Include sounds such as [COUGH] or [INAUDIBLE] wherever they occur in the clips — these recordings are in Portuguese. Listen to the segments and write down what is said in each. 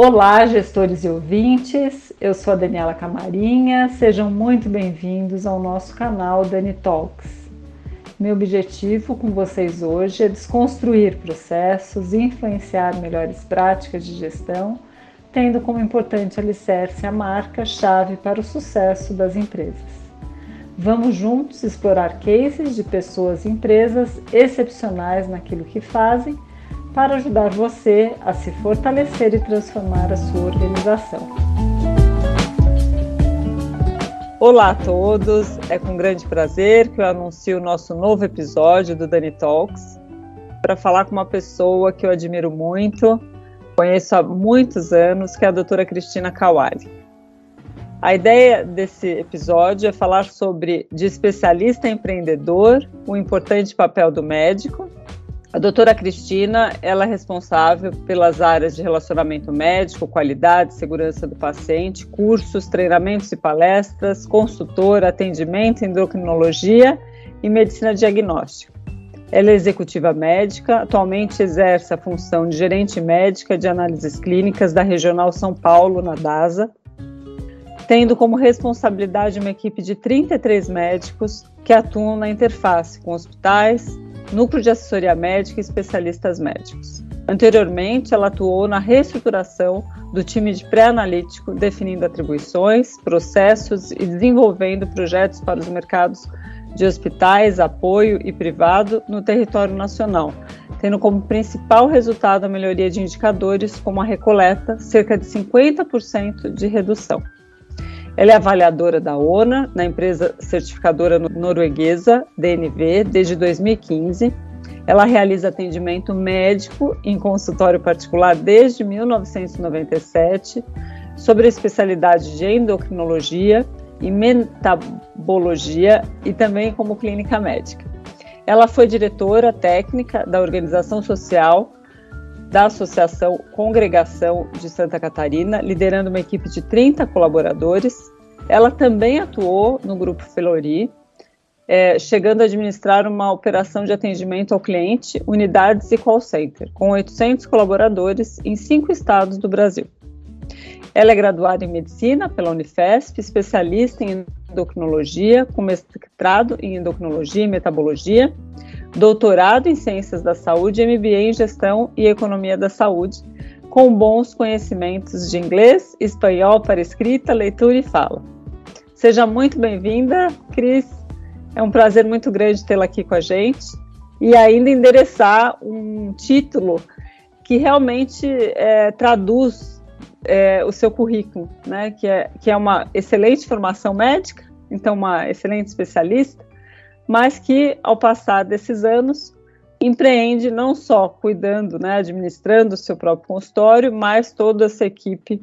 Olá, gestores e ouvintes. Eu sou a Daniela Camarinha. Sejam muito bem-vindos ao nosso canal Dani Talks. Meu objetivo com vocês hoje é desconstruir processos e influenciar melhores práticas de gestão, tendo como importante alicerce a marca-chave para o sucesso das empresas. Vamos juntos explorar cases de pessoas e empresas excepcionais naquilo que fazem para ajudar você a se fortalecer e transformar a sua organização. Olá a todos, é com grande prazer que eu anuncio o nosso novo episódio do Dani Talks para falar com uma pessoa que eu admiro muito, conheço há muitos anos, que é a doutora Cristina Kawali. A ideia desse episódio é falar sobre, de especialista empreendedor, o importante papel do médico a doutora Cristina, ela é responsável pelas áreas de relacionamento médico, qualidade, segurança do paciente, cursos, treinamentos e palestras, consultora, atendimento, endocrinologia e medicina diagnóstica. Ela é executiva médica, atualmente exerce a função de gerente médica de análises clínicas da Regional São Paulo, na DASA, tendo como responsabilidade uma equipe de 33 médicos que atuam na interface com hospitais, Núcleo de Assessoria Médica e especialistas médicos. Anteriormente, ela atuou na reestruturação do time de pré-analítico, definindo atribuições, processos e desenvolvendo projetos para os mercados de hospitais, apoio e privado no território nacional, tendo como principal resultado a melhoria de indicadores como a recoleta, cerca de 50% de redução. Ela é avaliadora da ONA, na empresa certificadora norueguesa DNV, desde 2015. Ela realiza atendimento médico em consultório particular desde 1997, sobre a especialidade de endocrinologia e metabologia e também como clínica médica. Ela foi diretora técnica da organização social da Associação Congregação de Santa Catarina, liderando uma equipe de 30 colaboradores. Ela também atuou no Grupo Felori, é, chegando a administrar uma operação de atendimento ao cliente, unidades e call center, com 800 colaboradores em cinco estados do Brasil. Ela é graduada em medicina pela Unifesp, especialista em endocrinologia, com mestrado em endocrinologia e metabologia, doutorado em Ciências da Saúde MBA em Gestão e Economia da Saúde, com bons conhecimentos de inglês, espanhol para escrita, leitura e fala. Seja muito bem-vinda, Cris. É um prazer muito grande tê-la aqui com a gente e ainda endereçar um título que realmente é, traduz é, o seu currículo, né? Que é, que é uma excelente formação médica, então uma excelente especialista, mas que, ao passar desses anos, empreende não só cuidando, né, administrando o seu próprio consultório, mas toda essa equipe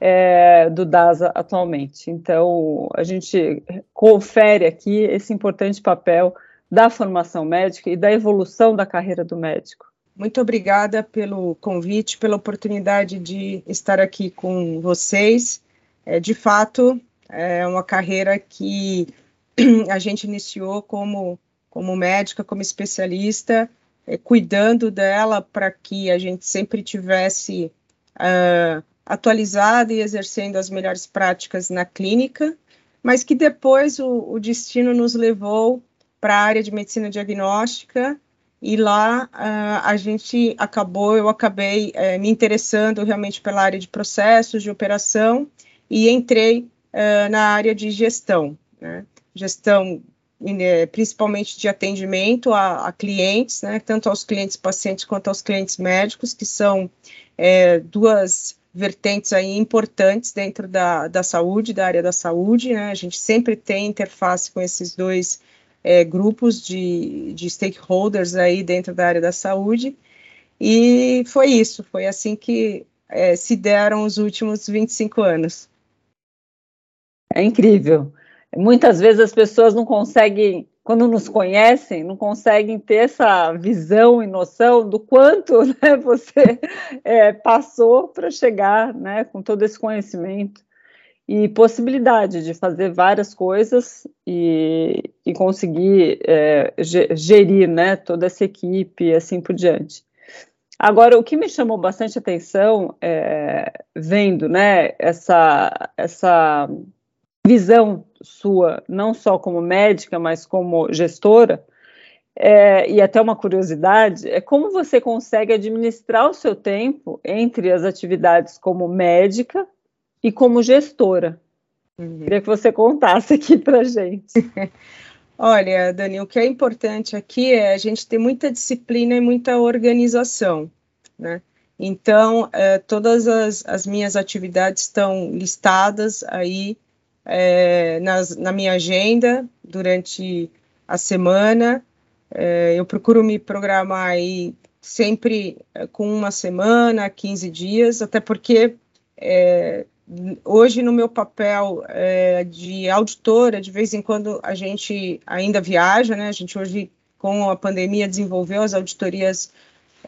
é, do DASA atualmente. Então, a gente confere aqui esse importante papel da formação médica e da evolução da carreira do médico. Muito obrigada pelo convite, pela oportunidade de estar aqui com vocês. É, de fato, é uma carreira que [CLEARS THROAT] a gente iniciou como, como médica, como especialista, é, cuidando dela para que a gente sempre tivesse uh, atualizada e exercendo as melhores práticas na clínica, mas que depois o, o destino nos levou para a área de medicina diagnóstica e lá uh, a gente acabou, eu acabei uh, me interessando realmente pela área de processos, de operação e entrei uh, na área de gestão. Né? Gestão né, principalmente de atendimento a, a, clientes, né, tanto aos clientes pacientes quanto aos clientes médicos, que são é, duas vertentes aí importantes dentro da, da saúde, da área da saúde, né, a gente sempre tem interface com esses dois é, grupos de, de stakeholders aí dentro da área da saúde, e foi isso, foi assim que é, se deram os últimos 25 anos. É incrível. Muitas vezes as pessoas não conseguem, quando nos conhecem, não conseguem ter essa visão e noção do quanto [LAUGHS] né, você é, passou para chegar né, com todo esse conhecimento e possibilidade de fazer várias coisas e, e conseguir é, gerir né, toda essa equipe e assim por diante. Agora, o que me chamou bastante atenção, é, vendo né, essa, essa visão sua, não só como médica, mas como gestora, é, e até uma curiosidade, é como você consegue administrar o seu tempo entre as atividades como médica e como gestora. Uhum. Queria que você contasse aqui para gente. [LAUGHS] Olha, Dani, o que é importante aqui é a gente ter muita disciplina e muita organização, né? Então, é, todas as, as, minhas atividades estão listadas aí é, nas, na minha agenda durante a semana. É, eu procuro me programar aí sempre é, com uma semana, 15 dias, até porque é, hoje no meu papel é, de auditora, de vez em quando a gente ainda viaja, né? A gente hoje, com a pandemia, desenvolveu as auditorias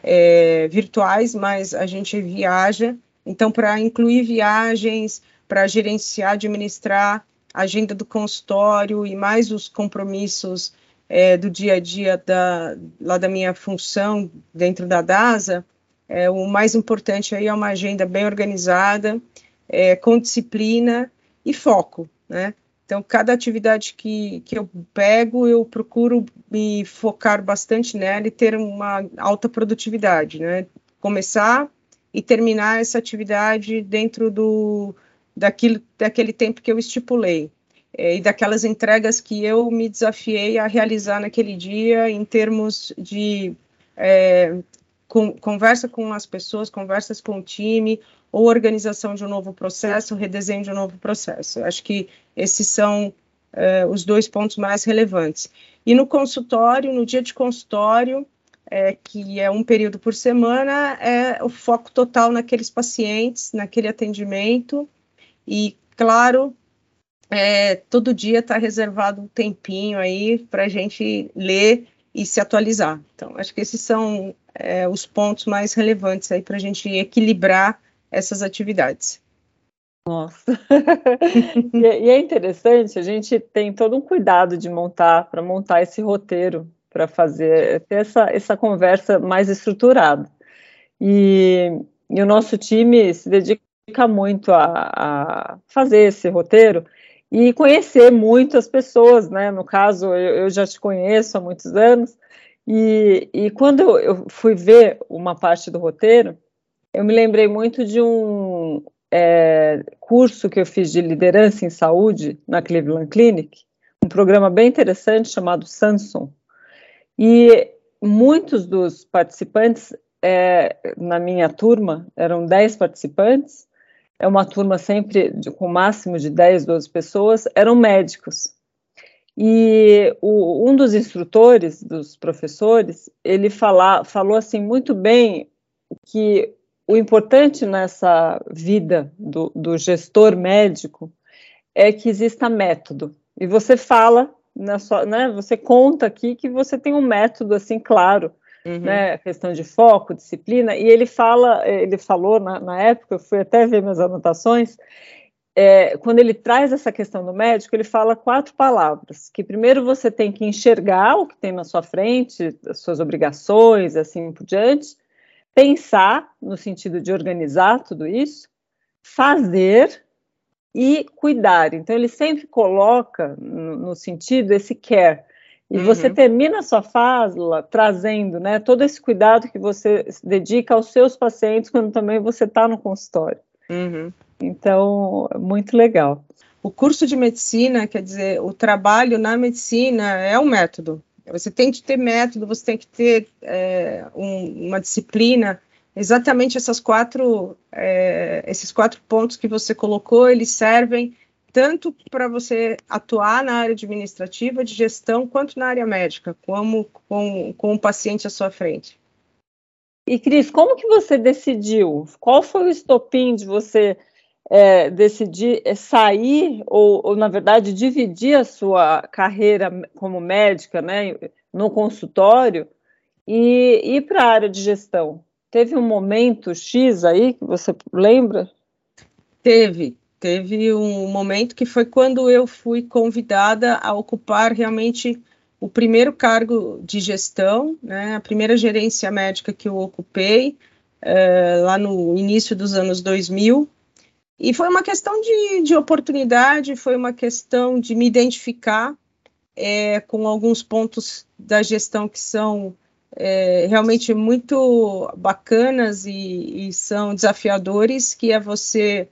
é, virtuais, mas a gente viaja. Então, para incluir viagens, para gerenciar, administrar a agenda do consultório e mais os compromissos é, do dia a dia da, lá da minha função dentro da DASA, é, o mais importante aí é uma agenda bem organizada, é, com disciplina e foco, né? Então, cada atividade que, que eu pego, eu procuro me focar bastante nela e ter uma alta produtividade, né? Começar e terminar essa atividade dentro do, daquilo, daquele tempo que eu estipulei. É, e daquelas entregas que eu me desafiei a realizar naquele dia em termos de é, com, conversa com as pessoas, conversas com o time, ou organização de um novo processo, redesenho de um novo processo. Acho que esses são é, os dois pontos mais relevantes. E no consultório, no dia de consultório, é, que é um período por semana, é o foco total naqueles pacientes, naquele atendimento, e, claro, é, todo dia está reservado um tempinho aí para a gente ler e se atualizar. Então, acho que esses são é, os pontos mais relevantes aí para a gente equilibrar essas atividades. Nossa, [LAUGHS] e, é, e é interessante, a gente tem todo um cuidado de montar, para montar esse roteiro, para fazer, ter essa, essa conversa mais estruturada. E, e o nosso time se dedica muito a, a, fazer esse roteiro e conhecer muito as pessoas, né? No caso, eu, eu já te conheço há muitos anos, e, e quando eu fui ver uma parte do roteiro, eu me lembrei muito de um é, curso que eu fiz de liderança em saúde na Cleveland Clinic, um programa bem interessante chamado Samsung. E muitos dos participantes, é, na minha turma, eram 10 participantes, é uma turma sempre de, com máximo de 10, 12 pessoas, eram médicos. E o, um dos instrutores, dos professores, ele fala, falou assim muito bem que o importante nessa vida do, do, gestor médico é que exista método. E você fala, sua, né, você conta aqui que você tem um método assim claro, uhum. né, questão de foco, disciplina. E ele fala, ele falou na, na época, eu fui até ver minhas anotações. É, quando ele traz essa questão do médico, ele fala quatro palavras. Que primeiro você tem que enxergar o que tem na sua frente, as suas obrigações, assim por diante pensar no sentido de organizar tudo isso, fazer e cuidar. Então ele sempre coloca no, no sentido esse care. E uhum. você termina a sua fala trazendo né, todo esse cuidado que você dedica aos seus pacientes quando também você está no consultório. Uhum. Então, muito legal. O curso de medicina, quer dizer, o trabalho na medicina é um método. Você tem que ter método, você tem que ter é, um, uma disciplina. Exatamente essas quatro, é, esses quatro pontos que você colocou, eles servem tanto para você atuar na área administrativa, de gestão, quanto na área médica, como com, com o paciente à sua frente. E Cris, como que você decidiu? Qual foi o estopim de você é, decidir é, sair ou, ou, na verdade, dividir a sua carreira como médica, né, no consultório e ir para a área de gestão? Teve um momento X aí que você lembra? Teve, teve um momento que foi quando eu fui convidada a ocupar realmente o primeiro cargo de gestão, né, a primeira gerência médica que eu ocupei, é, lá no início dos anos 2000. E foi uma questão de, de oportunidade, foi uma questão de me identificar é, com alguns pontos da gestão que são é, realmente muito bacanas e, e, são desafiadores, que é você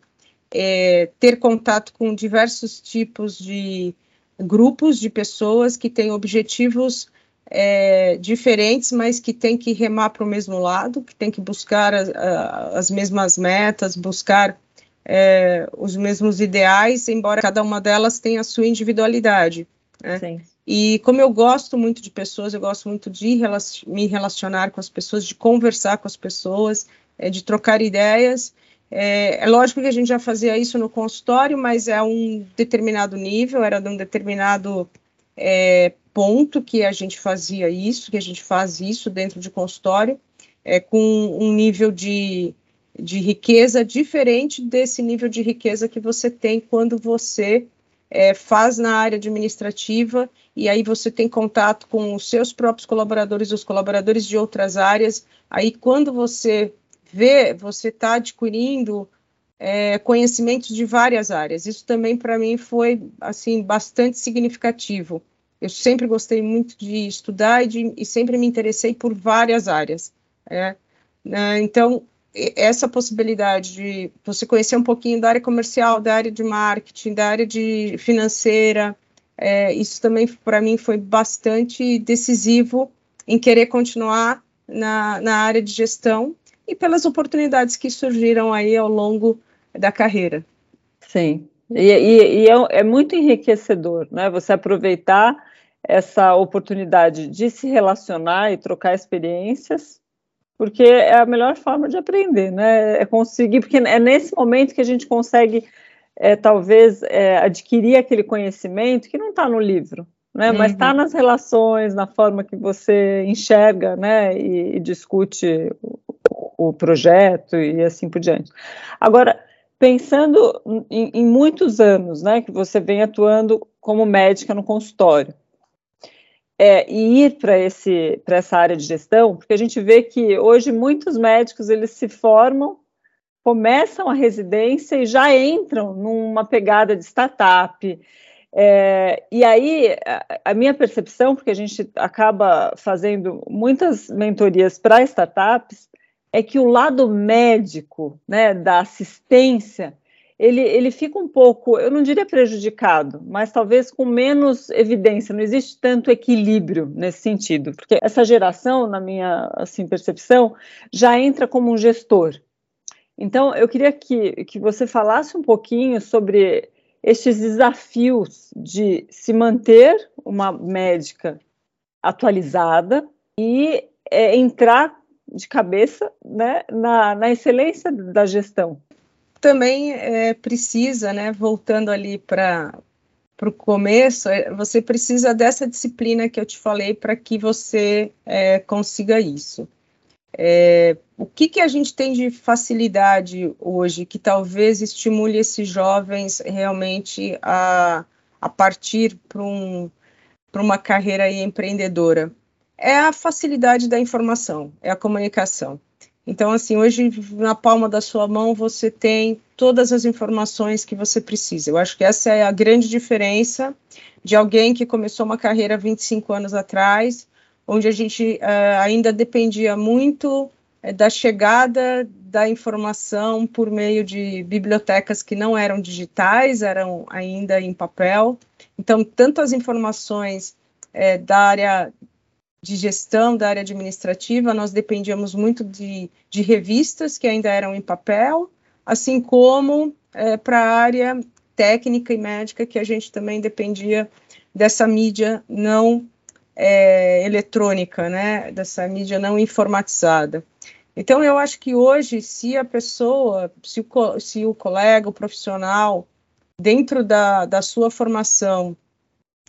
é, ter contato com diversos tipos de grupos de pessoas que têm objetivos é, diferentes, mas que têm que remar para o mesmo lado, que têm que buscar a, a, as mesmas metas, buscar é, os mesmos ideais, embora cada uma delas tenha a sua individualidade. Né? E como eu gosto muito de pessoas, eu gosto muito de me relacionar com as pessoas, de conversar com as pessoas, é, de trocar ideias. É, é, lógico que a gente já fazia isso no consultório, mas é um determinado nível, era de um determinado é, ponto que a gente fazia isso, que a gente faz isso dentro de consultório, é, com um nível de, de riqueza diferente desse nível de riqueza que você tem quando você é, faz na área administrativa e aí você tem contato com os seus próprios colaboradores, os colaboradores de outras áreas. Aí, quando você vê, você está adquirindo é, conhecimentos de várias áreas. Isso também para mim foi assim bastante significativo. Eu sempre gostei muito de estudar e, de, e sempre me interessei por várias áreas. É? Então essa possibilidade de você conhecer um pouquinho da área comercial, da área de marketing, da área de financeira, é, isso também para mim foi bastante decisivo em querer continuar na, na área de gestão e pelas oportunidades que surgiram aí ao longo da carreira. Sim, e, e, e é, é, muito enriquecedor, né? Você aproveitar essa oportunidade de se relacionar e trocar experiências porque é a melhor forma de aprender, né? É conseguir, porque é nesse momento que a gente consegue, é, talvez, é, adquirir aquele conhecimento que não está no livro, né? Uhum. Mas está nas relações, na forma que você enxerga, né? E, e discute o, o, projeto e assim por diante. Agora, pensando em, em muitos anos, né? Que você vem atuando como médica no consultório é, e ir para esse para essa área de gestão, porque a gente vê que hoje muitos médicos eles se formam, começam a residência e já entram numa pegada de startup. É, e aí a, a, minha percepção, porque a gente acaba fazendo muitas mentorias para startups, é que o lado médico, né, da assistência, ele, ele fica um pouco, eu não diria prejudicado, mas talvez com menos evidência, não existe tanto equilíbrio nesse sentido, porque essa geração, na minha assim, percepção, já entra como um gestor. Então, eu queria que, que você falasse um pouquinho sobre estes desafios de se manter uma médica atualizada e é, entrar de cabeça né, na, na excelência da gestão também é, precisa, né, voltando ali para o começo, é, você precisa dessa disciplina que eu te falei para que você é, consiga isso. É, o que, que a gente tem de facilidade hoje que talvez estimule esses jovens realmente a, a partir para um, uma carreira empreendedora? É a facilidade da informação, é a comunicação. Então, assim, hoje na palma da sua mão você tem todas as informações que você precisa. Eu acho que essa é a grande diferença de alguém que começou uma carreira 25 anos atrás, onde a gente uh, ainda dependia muito uh, da chegada da informação por meio de bibliotecas que não eram digitais, eram ainda em papel. Então, tanto as informações uh, da área de gestão da área administrativa, nós dependíamos muito de, de revistas que ainda eram em papel, assim como é, para a área técnica e médica, que a gente também dependia dessa mídia não é, eletrônica, né, dessa mídia não informatizada. Então, eu acho que hoje, se a pessoa, se o, se o colega, o profissional, dentro da, da sua formação,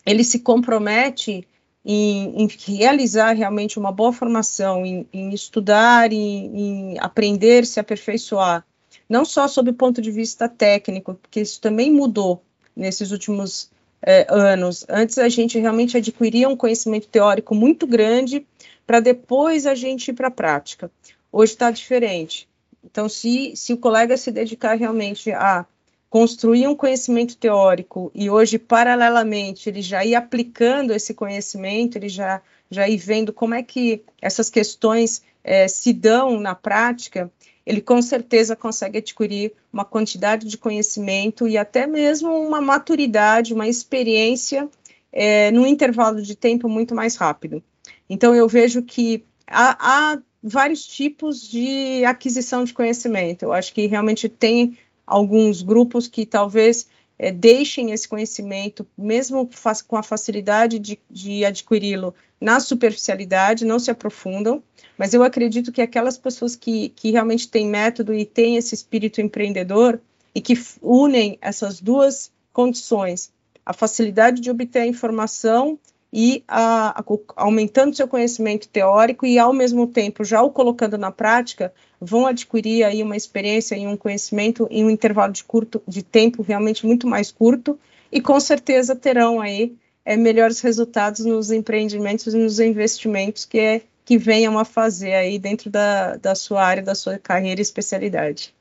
ele se compromete em, em, realizar realmente uma boa formação, em, em estudar, em, em, aprender, se aperfeiçoar, não só sob o ponto de vista técnico, porque isso também mudou nesses últimos é, anos. Antes a gente realmente adquiria um conhecimento teórico muito grande para depois a gente ir para a prática. hoje está diferente. Então, se, se o colega se dedicar realmente a construir um conhecimento teórico e hoje, paralelamente, ele já ir aplicando esse conhecimento, ele já, já ir vendo como é que essas questões é, se dão na prática, ele com certeza consegue adquirir uma quantidade de conhecimento e até mesmo uma maturidade, uma experiência é, num intervalo de tempo muito mais rápido. Então, eu vejo que há, há vários tipos de aquisição de conhecimento. Eu acho que realmente tem alguns grupos que talvez é, deixem esse conhecimento, mesmo com a facilidade de, de adquiri-lo na superficialidade, não se aprofundam, mas eu acredito que aquelas pessoas que, que realmente têm método e têm esse espírito empreendedor e que unem essas duas condições, a facilidade de obter a informação e a, a, aumentando seu conhecimento teórico e ao mesmo tempo já o colocando na prática, vão adquirir aí uma experiência e um conhecimento em um intervalo de curto de tempo realmente muito mais curto e com certeza terão aí é, melhores resultados nos empreendimentos e nos investimentos que é que venham a fazer aí dentro da, da sua área, da sua carreira e especialidade.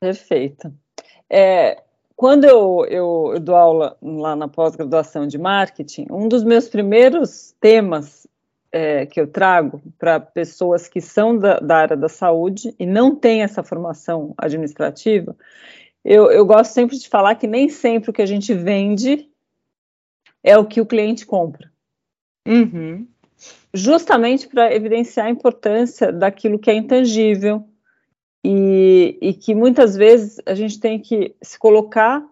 Perfeito. É, quando eu, eu, eu dou aula lá na pós-graduação de marketing, um dos meus primeiros temas é, que eu trago para pessoas que são da, da, área da saúde e não têm essa formação administrativa, eu, eu gosto sempre de falar que nem sempre o que a gente vende é o que o cliente compra. Uhum. Justamente para evidenciar a importância daquilo que é intangível, e, e, que muitas vezes a gente tem que se colocar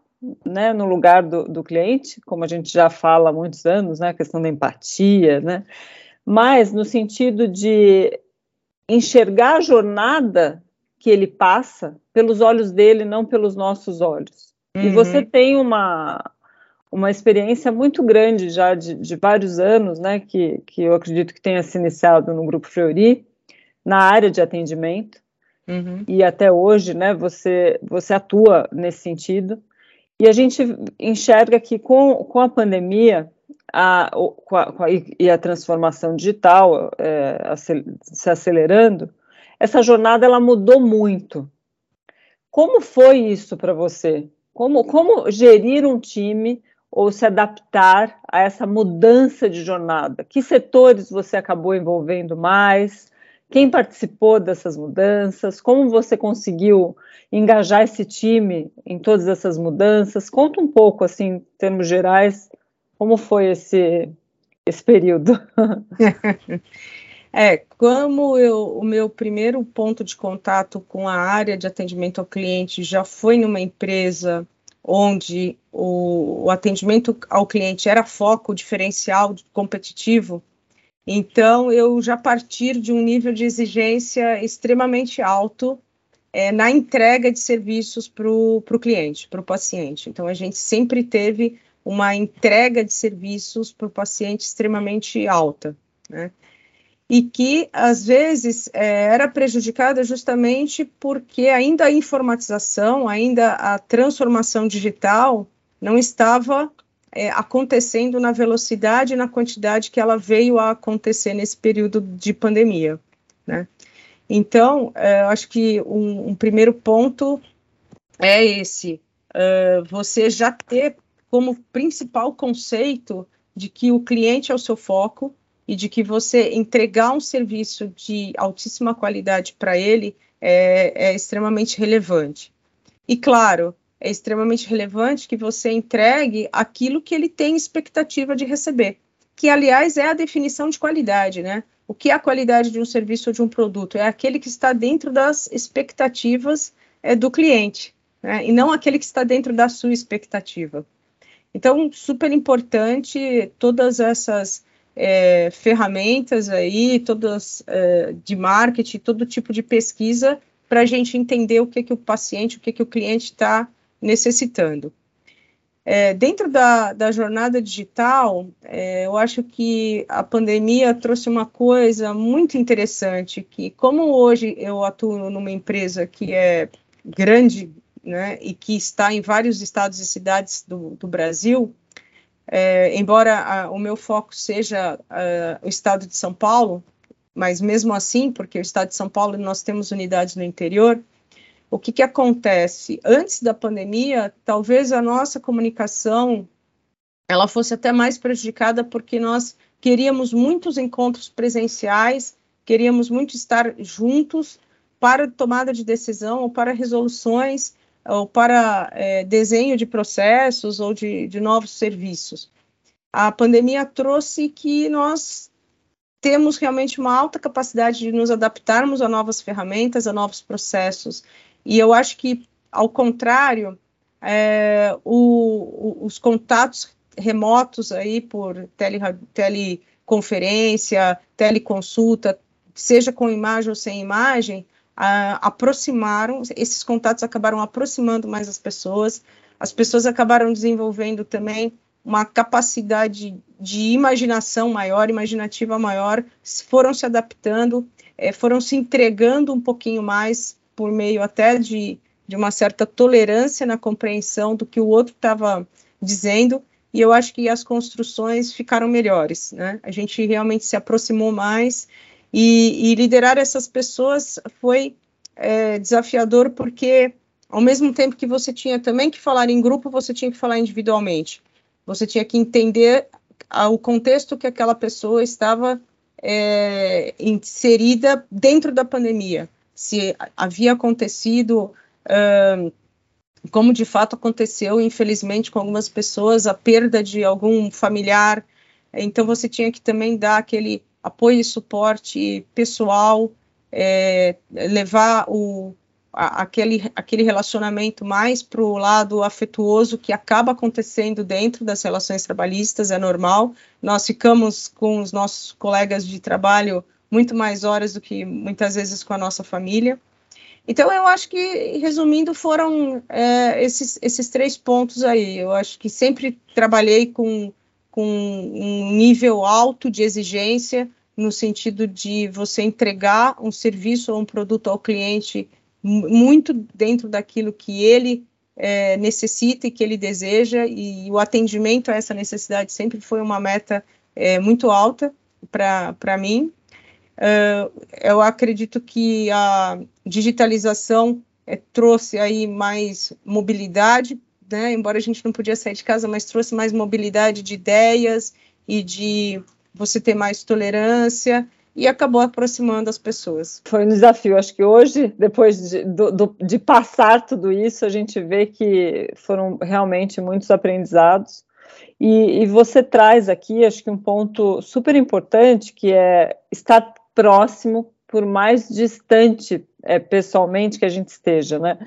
né, no lugar do, do, cliente, como a gente já fala há muitos anos, né, a questão da empatia, né, mas no sentido de enxergar a jornada que ele passa pelos olhos dele, não pelos nossos olhos. Uhum. E você tem uma, uma experiência muito grande já de, de, vários anos, né, que, que eu acredito que tenha se iniciado no Grupo Fleury, na área de atendimento, Uhum. E até hoje, né, você, você atua nesse sentido. E a gente enxerga que com, com a pandemia a, com a, com a, e a transformação digital é, se acelerando, essa jornada ela mudou muito. Como foi isso para você? Como, como gerir um time ou se adaptar a essa mudança de jornada? Que setores você acabou envolvendo mais? Quem participou dessas mudanças? Como você conseguiu engajar esse time em todas essas mudanças? Conta um pouco, assim, em termos gerais, como foi esse, esse período. [LAUGHS] É, como eu, o meu primeiro ponto de contato com a área de atendimento ao cliente já foi numa empresa onde o, o atendimento ao cliente era foco diferencial competitivo, então, eu já partir de um nível de exigência extremamente alto é, na entrega de serviços para o cliente, para o paciente. Então, a gente sempre teve uma entrega de serviços para o paciente extremamente alta, né? E que, às vezes, é, era prejudicada justamente porque ainda a informatização, ainda a transformação digital não estava é, acontecendo na velocidade e na quantidade que ela veio a acontecer nesse período de pandemia, né? Então, é, acho que um, um, primeiro ponto é esse: uh, você já ter como principal conceito de que o cliente é o seu foco e de que você entregar um serviço de altíssima qualidade para ele é, é extremamente relevante. E claro, é extremamente relevante que você entregue aquilo que ele tem expectativa de receber, que aliás é a definição de qualidade, né? O que é a qualidade de um serviço ou de um produto? É aquele que está dentro das expectativas é, do cliente, né? E não aquele que está dentro da sua expectativa. Então, super importante todas essas é, ferramentas aí, todas é, de marketing, todo tipo de pesquisa para a gente entender o que, que o paciente, o que, que o cliente está necessitando. É, dentro da, da, jornada digital, é, eu acho que a pandemia trouxe uma coisa muito interessante, que como hoje eu atuo numa empresa que é grande, né, e que está em vários estados e cidades do, do Brasil, é, embora a, o meu foco seja a, o estado de São Paulo, mas mesmo assim, porque o estado de São Paulo nós temos unidades no interior, o que, que acontece? Antes da pandemia, talvez a nossa comunicação ela fosse até mais prejudicada porque nós queríamos muitos encontros presenciais, queríamos muito estar juntos para tomada de decisão ou para resoluções ou para é, desenho de processos ou de, de novos serviços. A pandemia trouxe que nós temos realmente uma alta capacidade de nos adaptarmos a novas ferramentas, a novos processos. E eu acho que, ao contrário, é, o, o, os contatos remotos aí por tele, teleconferência, teleconsulta, seja com imagem ou sem imagem, aproximaram, esses contatos acabaram aproximando mais as pessoas, as pessoas acabaram desenvolvendo também uma capacidade de imaginação maior, imaginativa maior, foram se adaptando, é, foram se entregando um pouquinho mais por meio até de, de uma certa tolerância na compreensão do que o outro estava dizendo, e eu acho que as construções ficaram melhores, né? A gente realmente se aproximou mais e, e liderar essas pessoas foi é, desafiador porque ao mesmo tempo que você tinha também que falar em grupo, você tinha que falar individualmente. Você tinha que entender o contexto que aquela pessoa estava é, inserida dentro da pandemia. Se havia acontecido uh, como de fato aconteceu, infelizmente, com algumas pessoas, a perda de algum familiar. Então, você tinha que também dar aquele apoio e suporte pessoal, é, levar o, a, aquele, aquele relacionamento mais para o lado afetuoso que acaba acontecendo dentro das relações trabalhistas, é normal. Nós ficamos com os nossos colegas de trabalho muito mais horas do que muitas vezes com a nossa família. Então, eu acho que, resumindo, foram é, esses, esses três pontos aí. Eu acho que sempre trabalhei com, com um nível alto de exigência, no sentido de você entregar um serviço ou um produto ao cliente muito dentro daquilo que ele é, necessita e que ele deseja, e o atendimento a essa necessidade sempre foi uma meta é, muito alta para mim. Uh, eu acredito que a digitalização é, trouxe aí mais mobilidade, né? embora a gente não podia sair de casa, mas trouxe mais mobilidade de ideias e de você ter mais tolerância e acabou aproximando as pessoas. Foi um desafio. Acho que hoje, depois de, do, de passar tudo isso, a gente vê que foram realmente muitos aprendizados. E, e, você traz aqui, acho que um ponto super importante, que é estar próximo, por mais distante é, pessoalmente que a gente esteja, né?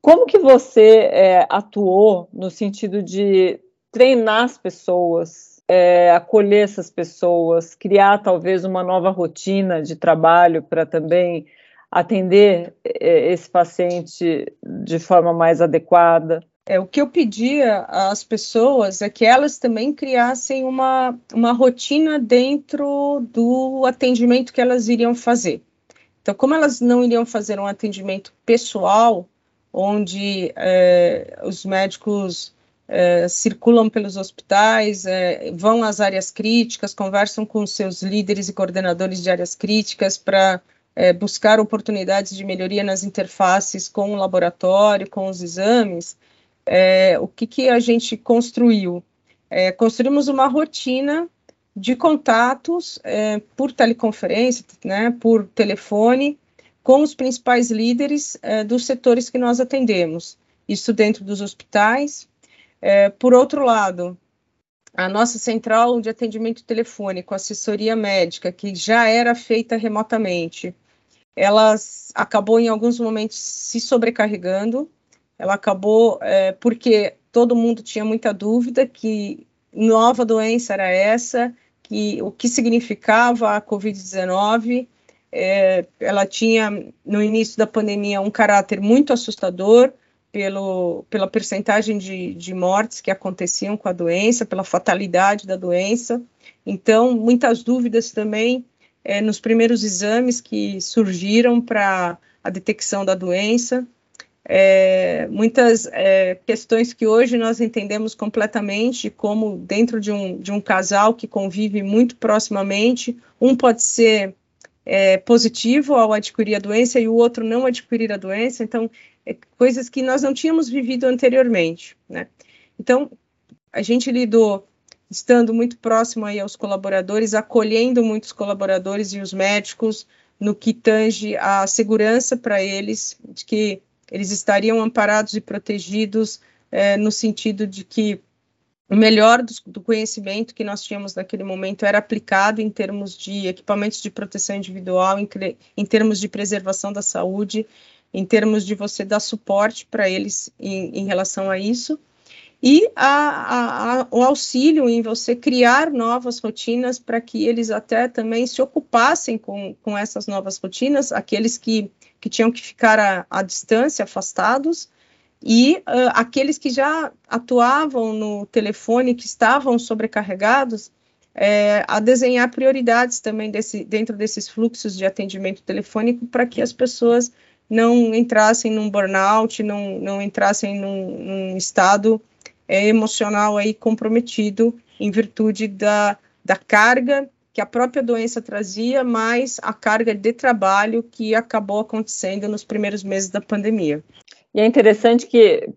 Como que você é, atuou no sentido de treinar as pessoas, é, acolher essas pessoas, criar talvez uma nova rotina de trabalho para também atender é, esse paciente de forma mais adequada? É, o que eu pedia às pessoas é que elas também criassem uma, uma rotina dentro do atendimento que elas iriam fazer. Então, como elas não iriam fazer um atendimento pessoal, onde é, os médicos é, circulam pelos hospitais, é, vão às áreas críticas, conversam com seus líderes e coordenadores de áreas críticas para é, buscar oportunidades de melhoria nas interfaces com o laboratório, com os exames, é, o que, que a gente construiu? É, construímos uma rotina de contatos é, por teleconferência, né, por telefone, com os principais líderes é, dos setores que nós atendemos, isso dentro dos hospitais. É, por outro lado, a nossa central de atendimento telefônico, assessoria médica, que já era feita remotamente, ela acabou em alguns momentos se sobrecarregando, ela acabou é, porque todo mundo tinha muita dúvida que nova doença era essa, que o que significava a Covid-19. É, ela tinha, no início da pandemia, um caráter muito assustador pelo, pela percentagem de, de mortes que aconteciam com a doença, pela fatalidade da doença. Então, muitas dúvidas também é, nos primeiros exames que surgiram para a detecção da doença é, muitas é, questões que hoje nós entendemos completamente, como dentro de um, de um casal que convive muito proximamente, um pode ser é, positivo ao adquirir a doença e o outro não adquirir a doença. Então, é, coisas que nós não tínhamos vivido anteriormente, né? Então, a gente lidou estando muito próximo aí aos colaboradores, acolhendo muitos colaboradores e os médicos no que tange a segurança para eles, de que eles estariam amparados e protegidos é, no sentido de que o melhor do, do, conhecimento que nós tínhamos naquele momento era aplicado em termos de equipamentos de proteção individual, em, em termos de preservação da saúde, em termos de você dar suporte para eles em, em relação a isso. E a, a, a, o auxílio em você criar novas rotinas para que eles até também se ocupassem com, com essas novas rotinas, aqueles que, que tinham que ficar à, distância, afastados, e uh, aqueles que já atuavam no telefone, que estavam sobrecarregados, é, a desenhar prioridades também desse, dentro desses fluxos de atendimento telefônico para que as pessoas não entrassem num burnout, não, não entrassem num, num estado é, emocional aí comprometido em virtude da, da carga que a própria doença trazia, mais a carga de trabalho que acabou acontecendo nos primeiros meses da pandemia. E é interessante que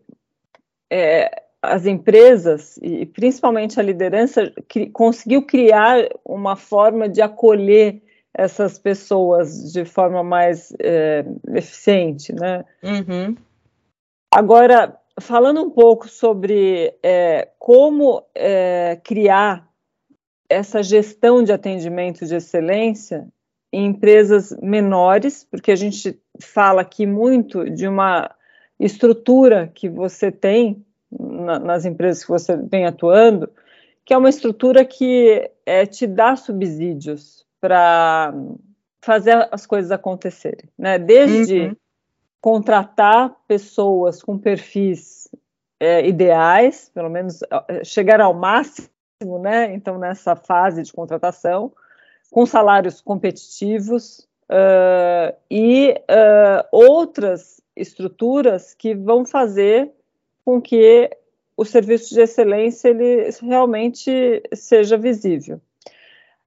é, as empresas, e principalmente a liderança, que, conseguiu criar uma forma de acolher essas pessoas de forma mais é, eficiente, né? Uhum. Agora, falando um pouco sobre é, como é, criar essa gestão de atendimento de excelência em empresas menores, porque a gente fala aqui muito de uma estrutura que você tem na, nas empresas que você vem atuando, que é uma estrutura que é, te dá subsídios para fazer as coisas acontecerem, né? Desde uhum contratar pessoas com perfis é, ideais, pelo menos é, chegar ao máximo, né? Então, nessa fase de contratação, com salários competitivos uh, e uh, outras estruturas que vão fazer com que o serviço de excelência ele realmente seja visível.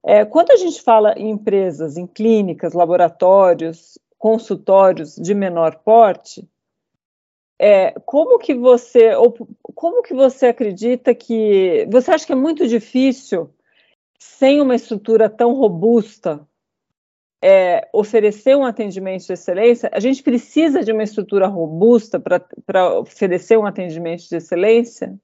É, quando a gente fala em empresas, em clínicas, laboratórios, consultórios de menor porte, é, como que você, ou como que você acredita que, você acha que é muito difícil, sem uma estrutura tão robusta, é, oferecer um atendimento de excelência? A gente precisa de uma estrutura robusta para oferecer um atendimento de excelência?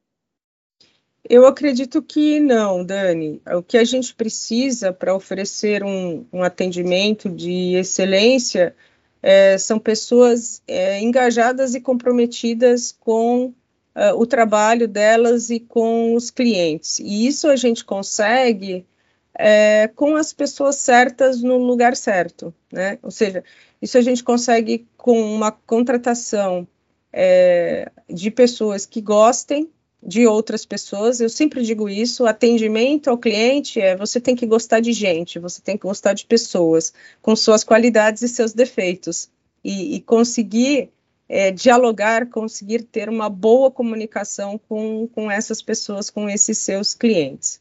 Eu acredito que não, Dani. O que a gente precisa para oferecer um, um, atendimento de excelência é, são pessoas é, engajadas e comprometidas com uh, o trabalho delas e com os clientes. E isso a gente consegue é, com as pessoas certas no lugar certo, né? Ou seja, isso a gente consegue com uma contratação é, de pessoas que gostem de outras pessoas. Eu sempre digo isso: atendimento ao cliente é você tem que gostar de gente, você tem que gostar de pessoas, com suas qualidades e seus defeitos, e, e conseguir é, dialogar, conseguir ter uma boa comunicação com, com essas pessoas, com esses seus clientes.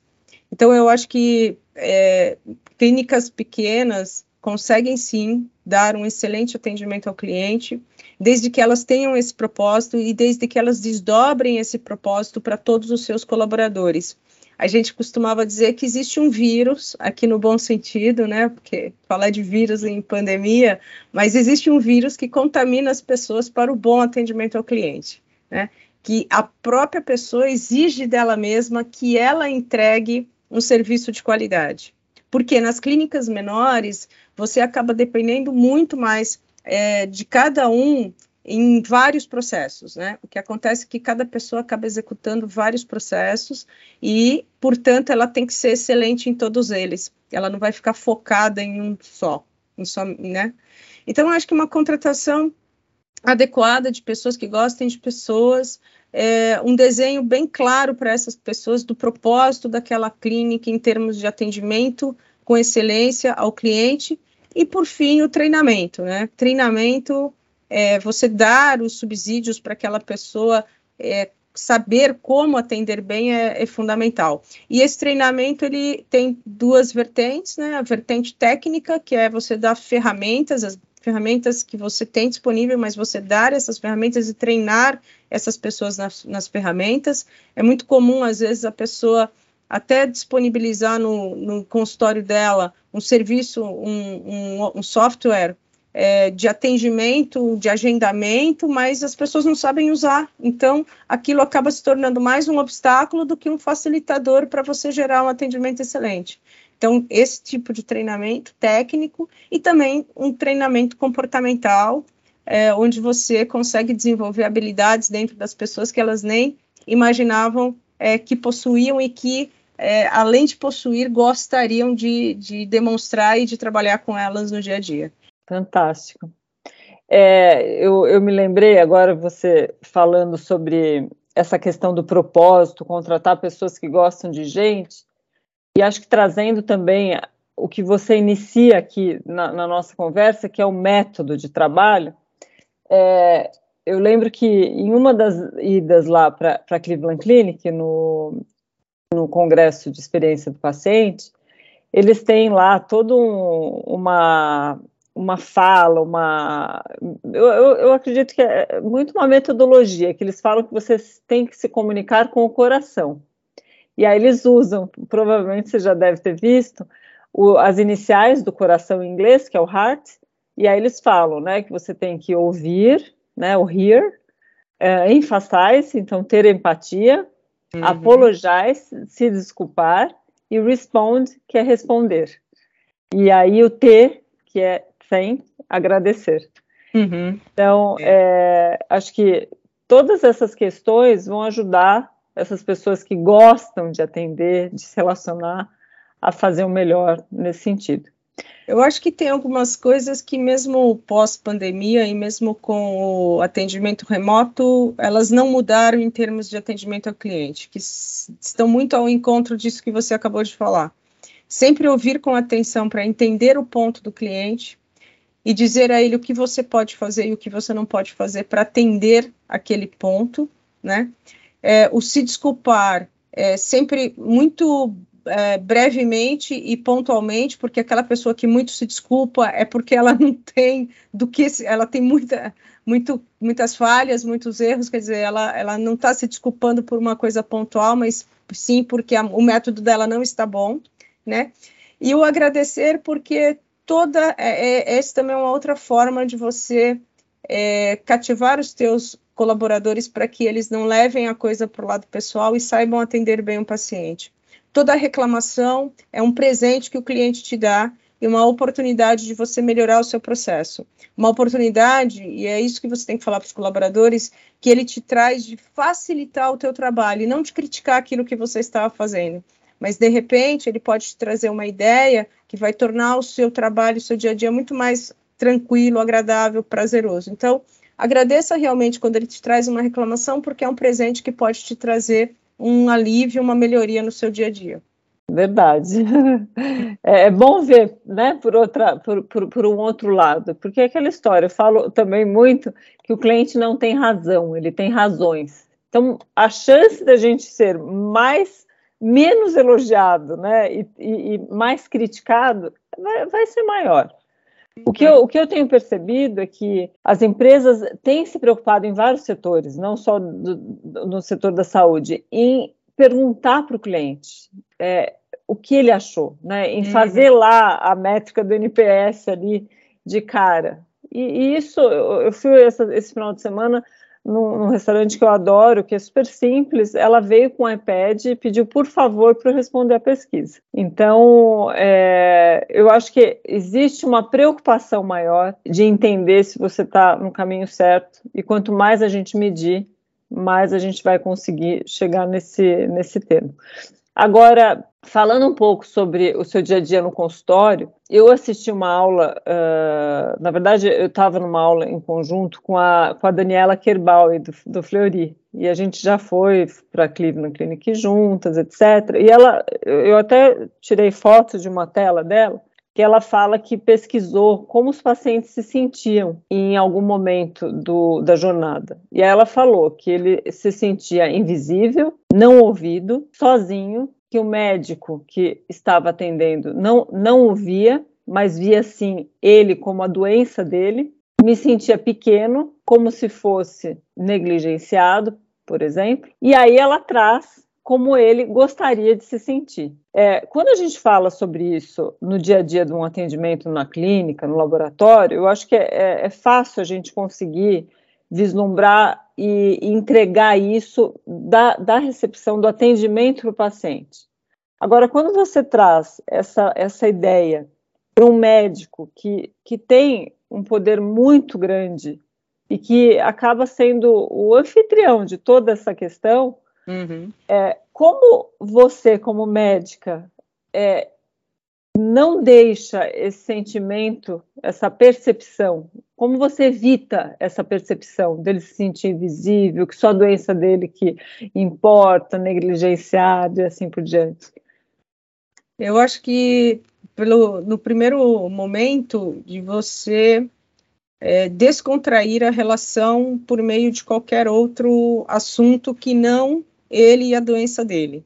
Então, eu acho que é, clínicas pequenas conseguem sim dar um excelente atendimento ao cliente, desde que elas tenham esse propósito e desde que elas desdobrem esse propósito para todos os seus colaboradores. A gente costumava dizer que existe um vírus, aqui no bom sentido, né? Porque falar de vírus em pandemia, mas existe um vírus que contamina as pessoas para o bom atendimento ao cliente, né? Que a própria pessoa exige dela mesma que ela entregue um serviço de qualidade. Porque nas clínicas menores, você acaba dependendo muito mais é, de cada um em vários processos, né? O que acontece é que cada pessoa acaba executando vários processos e, portanto, ela tem que ser excelente em todos eles. Ela não vai ficar focada em um só, em só, né? Então, eu acho que uma contratação adequada de pessoas que gostem de pessoas, é, um desenho bem claro para essas pessoas do propósito daquela clínica em termos de atendimento com excelência ao cliente e, por fim, o treinamento, né? Treinamento é você dar os subsídios para aquela pessoa é, saber como atender bem é, é, fundamental. E esse treinamento ele tem duas vertentes, né? A vertente técnica, que é você dar ferramentas, as ferramentas que você tem disponível, mas você dar essas ferramentas e treinar essas pessoas nas, nas ferramentas. É muito comum, às vezes, a pessoa até disponibilizar no, no consultório dela um serviço, um, um, um software é, de atendimento, de agendamento, mas as pessoas não sabem usar. Então, aquilo acaba se tornando mais um obstáculo do que um facilitador para você gerar um atendimento excelente. Então, esse tipo de treinamento técnico e também um treinamento comportamental, é, onde você consegue desenvolver habilidades dentro das pessoas que elas nem imaginavam é, que possuíam e que, é, além de possuir, gostariam de, de demonstrar e de trabalhar com elas no dia a dia. Fantástico. É, eu, eu me lembrei agora você falando sobre essa questão do propósito, contratar pessoas que gostam de gente, e acho que trazendo também o que você inicia aqui na, na nossa conversa, que é o método de trabalho. É, eu lembro que em uma das idas lá para a Cleveland Clinic, no, no Congresso de Experiência do Paciente, eles têm lá toda um, uma uma fala, uma. Eu, eu, eu, acredito que é muito uma metodologia, que eles falam que você tem que se comunicar com o coração. E aí eles usam, provavelmente você já deve ter visto, o, as iniciais do coração em inglês, que é o heart, e aí eles falam né, que você tem que ouvir, né, o hear, emphasize, então ter empatia, uhum. apologize, se desculpar, e respond, que é responder. E aí o T, que é sem agradecer. Uhum. Então, é. É, acho que todas essas questões vão ajudar essas pessoas que gostam de atender, de se relacionar, a fazer o melhor nesse sentido. Eu acho que tem algumas coisas que, mesmo pós-pandemia e mesmo com o atendimento remoto, elas não mudaram em termos de atendimento ao cliente, que estão muito ao encontro disso que você acabou de falar. Sempre ouvir com atenção para entender o ponto do cliente, e dizer a ele o que você pode fazer e o que você não pode fazer para atender aquele ponto, né? É, o se desculpar é sempre muito é, brevemente e pontualmente, porque aquela pessoa que muito se desculpa é porque ela não tem do que ela tem muita, muito, muitas falhas, muitos erros, quer dizer, ela, ela não está se desculpando por uma coisa pontual, mas sim porque a, o método dela não está bom, né? E o agradecer porque toda é, é, essa também é uma outra forma de você é, cativar os teus colaboradores para que eles não levem a coisa para o lado pessoal e saibam atender bem o paciente. Toda reclamação é um presente que o cliente te dá e uma oportunidade de você melhorar o seu processo. Uma oportunidade, e é isso que você tem que falar para os colaboradores, que ele te traz de facilitar o teu trabalho e não de criticar aquilo que você estava fazendo mas de repente ele pode te trazer uma ideia que vai tornar o seu trabalho, o seu dia a dia muito mais tranquilo, agradável, prazeroso. Então, agradeça realmente quando ele te traz uma reclamação, porque é um presente que pode te trazer um alívio, uma melhoria no seu dia a dia. Verdade. [LAUGHS] É, é bom ver, né, por, outra, por, por, por, um outro lado, porque é aquela história, eu falo também muito que o cliente não tem razão, ele tem razões. Então, a chance da gente ser mais menos elogiado né, e, e, e mais criticado, vai, vai, ser maior. O que, eu, o que eu tenho percebido é que as empresas têm se preocupado em vários setores, não só do, do, no setor da saúde, em perguntar para o cliente é, o que ele achou, né, em uhum. fazer lá a métrica do NPS ali de cara. E, e isso, eu, eu fui essa, esse final de semana num, num, restaurante que eu adoro, que é super simples, ela veio com o iPad e pediu, por favor, para eu responder a pesquisa. Então, é, eu acho que existe uma preocupação maior de entender se você está no caminho certo, e quanto mais a gente medir, mais a gente vai conseguir chegar nesse, nesse termo. Agora, falando um pouco sobre o seu dia a dia no consultório, eu assisti uma aula, uh, na verdade, eu estava numa aula em conjunto com a, com a Daniela Kerbauer, do, do Fleury, e a gente já foi para a Cleveland Clinic juntas, etc. E ela, eu até tirei fotos de uma tela dela, que ela fala que pesquisou como os pacientes se sentiam em algum momento do, da jornada. E ela falou que ele se sentia invisível, não ouvido, sozinho, que o médico que estava atendendo não, não ouvia, mas via sim ele como a doença dele, me sentia pequeno, como se fosse negligenciado, por exemplo. E aí ela traz como ele gostaria de se sentir. É, quando a gente fala sobre isso no dia a dia de um atendimento na clínica, no laboratório, eu acho que é, é, é fácil a gente conseguir vislumbrar e, e entregar isso da, da recepção do atendimento para o paciente. Agora, quando você traz essa, essa ideia para um médico que, que tem um poder muito grande e que acaba sendo o anfitrião de toda essa questão, Uhum. É, como você, como médica, é, não deixa esse sentimento, essa percepção, como você evita essa percepção dele se sentir invisível, que só a doença dele que importa, negligenciado e assim por diante? Eu acho que pelo, no primeiro momento de você é, descontrair a relação por meio de qualquer outro assunto que não ele e a doença dele.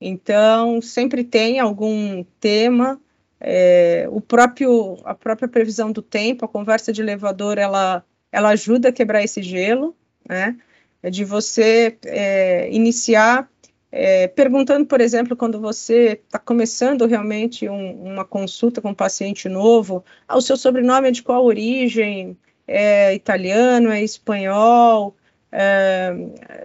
Então, sempre tem algum tema, é, o próprio, a própria previsão do tempo, a conversa de elevador, ela, ela ajuda a quebrar esse gelo, né? É de você é, iniciar é, perguntando, por exemplo, quando você está começando realmente um, uma consulta com um paciente novo, ah, o seu sobrenome é de qual origem? É italiano, é espanhol?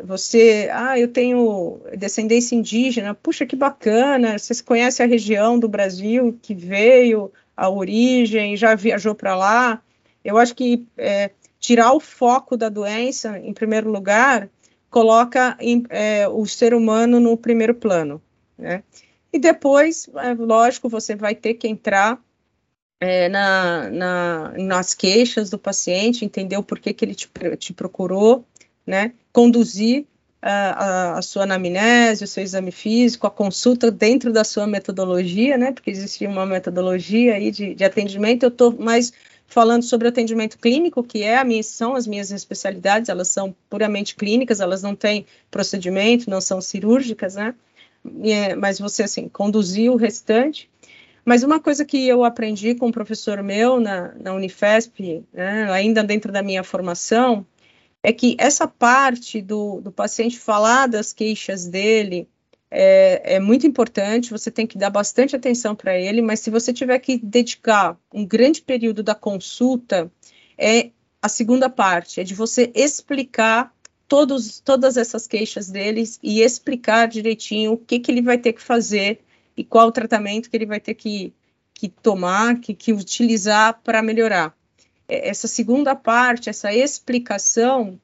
Você, ah, eu tenho descendência indígena, puxa, que bacana, você conhece a região do Brasil que veio, a origem, já viajou para lá. Eu acho que é, tirar o foco da doença, em primeiro lugar, coloca em, é, o ser humano no primeiro plano, né? E depois, é, lógico, você vai ter que entrar é, na, na, nas queixas do paciente, entender o porquê que ele te, te procurou, né, conduzir a, a, a, sua anamnese, o seu exame físico, a consulta dentro da sua metodologia, né, porque existe uma metodologia aí de, de atendimento, eu estou mais falando sobre atendimento clínico, que é a minha, são as minhas especialidades, elas são puramente clínicas, elas não têm procedimento, não são cirúrgicas, né, é, mas você, assim, conduzir o restante, mas uma coisa que eu aprendi com um professor meu na, na Unifesp, né, ainda dentro da minha formação, é que essa parte do, do paciente falar das queixas dele é, é muito importante, você tem que dar bastante atenção para ele, mas se você tiver que dedicar um grande período da consulta, é a segunda parte, é de você explicar todos, todas essas queixas deles e explicar direitinho o que, que ele vai ter que fazer e qual o tratamento que ele vai ter que, que tomar, que, que utilizar para melhorar. É, essa segunda parte, essa explicação,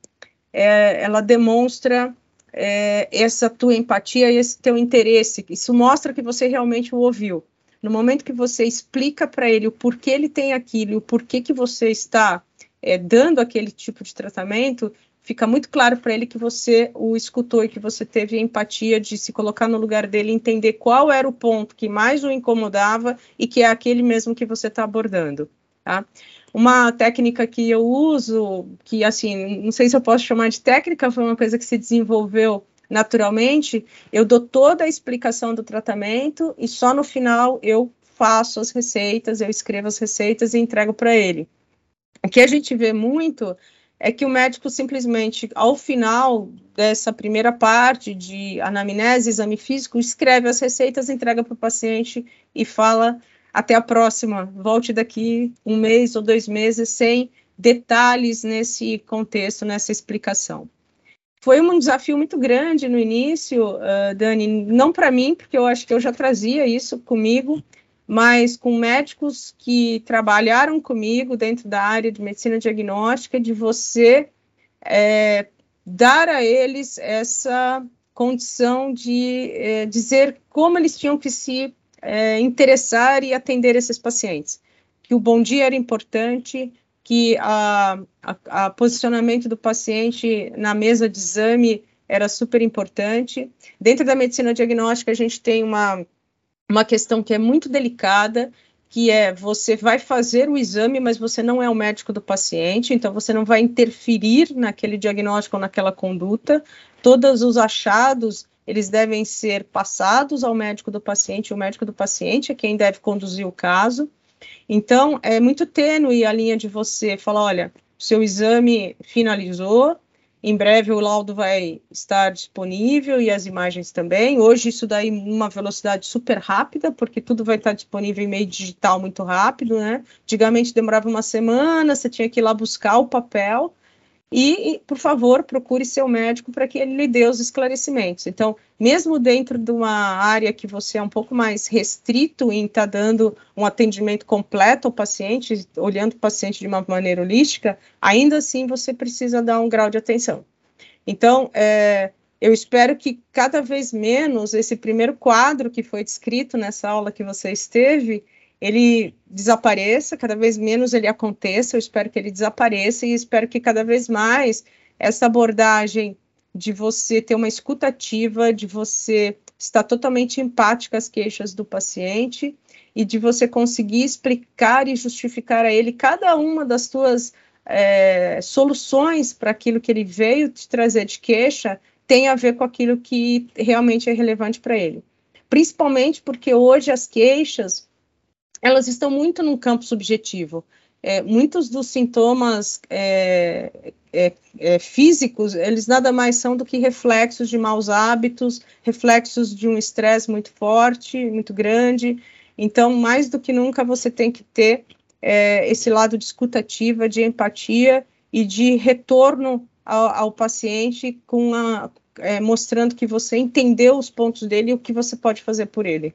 é, ela demonstra é, essa tua empatia e esse teu interesse. Isso mostra que você realmente o ouviu. No momento que você explica para ele o porquê ele tem aquilo, o porquê que você está é, dando aquele tipo de tratamento, fica muito claro para ele que você o escutou e que você teve a empatia de se colocar no lugar dele, entender qual era o ponto que mais o incomodava e que é aquele mesmo que você está abordando. Tá? Uma técnica que eu uso, que assim, não sei se eu posso chamar de técnica, foi uma coisa que se desenvolveu naturalmente, eu dou toda a explicação do tratamento e só no final eu faço as receitas, eu escrevo as receitas e entrego para ele. O que a gente vê muito é que o médico simplesmente, ao final dessa primeira parte de anamnese, exame físico, escreve as receitas, entrega para o paciente e fala até a próxima. Volte daqui um mês ou dois meses sem detalhes nesse contexto, nessa explicação. Foi um desafio muito grande no início, uh, Dani, não para mim, porque eu acho que eu já trazia isso comigo, mas com médicos que trabalharam comigo dentro da área de medicina diagnóstica, de você é, dar a eles essa condição de é, dizer como eles tinham que se é, interessar e atender esses pacientes. Que o bom dia era importante, que a posicionamento do paciente na mesa de exame era super importante. Dentro da medicina diagnóstica, a gente tem uma, uma questão que é muito delicada, que é você vai fazer o exame, mas você não é o médico do paciente, então você não vai interferir naquele diagnóstico ou naquela conduta. Todos os achados eles devem ser passados ao médico do paciente, o médico do paciente é quem deve conduzir o caso. Então, é muito tênue a linha de você falar, olha, seu exame finalizou, em breve o laudo vai estar disponível e as imagens também. Hoje isso daí uma velocidade super rápida, porque tudo vai estar disponível em meio digital muito rápido, né? Antigamente demorava uma semana, você tinha que ir lá buscar o papel. E, por favor, procure seu médico para que ele lhe dê os esclarecimentos. Então, mesmo dentro de uma área que você é um pouco mais restrito em estar tá dando um atendimento completo ao paciente, olhando o paciente de uma maneira holística, ainda assim você precisa dar um grau de atenção. Então, é, eu espero que cada vez menos esse primeiro quadro que foi descrito nessa aula que você esteve, ele desapareça, cada vez menos ele aconteça, eu espero que ele desapareça e espero que cada vez mais essa abordagem de você ter uma escutativa, de você estar totalmente empática às queixas do paciente e de você conseguir explicar e justificar a ele cada uma das suas é, soluções para aquilo que ele veio te trazer de queixa tem a ver com aquilo que realmente é relevante para ele. Principalmente porque hoje as queixas elas estão muito no campo subjetivo. É, muitos dos sintomas é, é, é, físicos, eles nada mais são do que reflexos de maus hábitos, reflexos de um estresse muito forte, muito grande. Então, mais do que nunca, você tem que ter é, esse lado de escutativa, de empatia e de retorno ao, ao paciente, com a, é, mostrando que você entendeu os pontos dele e o que você pode fazer por ele.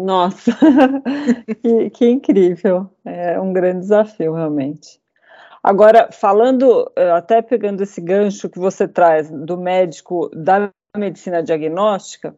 Nossa, [LAUGHS] que, que, incrível! É um grande desafio, realmente. Agora, falando, eh, até pegando esse gancho que você traz do médico da medicina diagnóstica,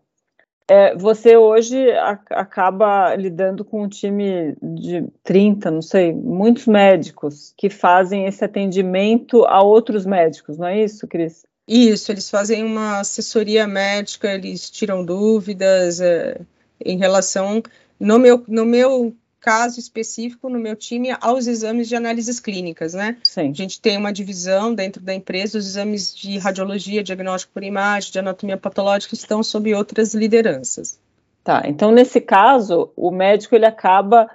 é, você hoje a, acaba lidando com um time de 30, não sei, muitos médicos que fazem esse atendimento a outros médicos, não é isso, Cris? Isso, eles fazem uma assessoria médica, eles tiram dúvidas, é, em relação, no meu, no meu caso específico, no meu time, aos exames de análises clínicas, né? Sim. A gente tem uma divisão dentro da empresa, os exames de radiologia, diagnóstico por imagem, de anatomia patológica estão sob outras lideranças. Tá, então nesse caso, o médico ele acaba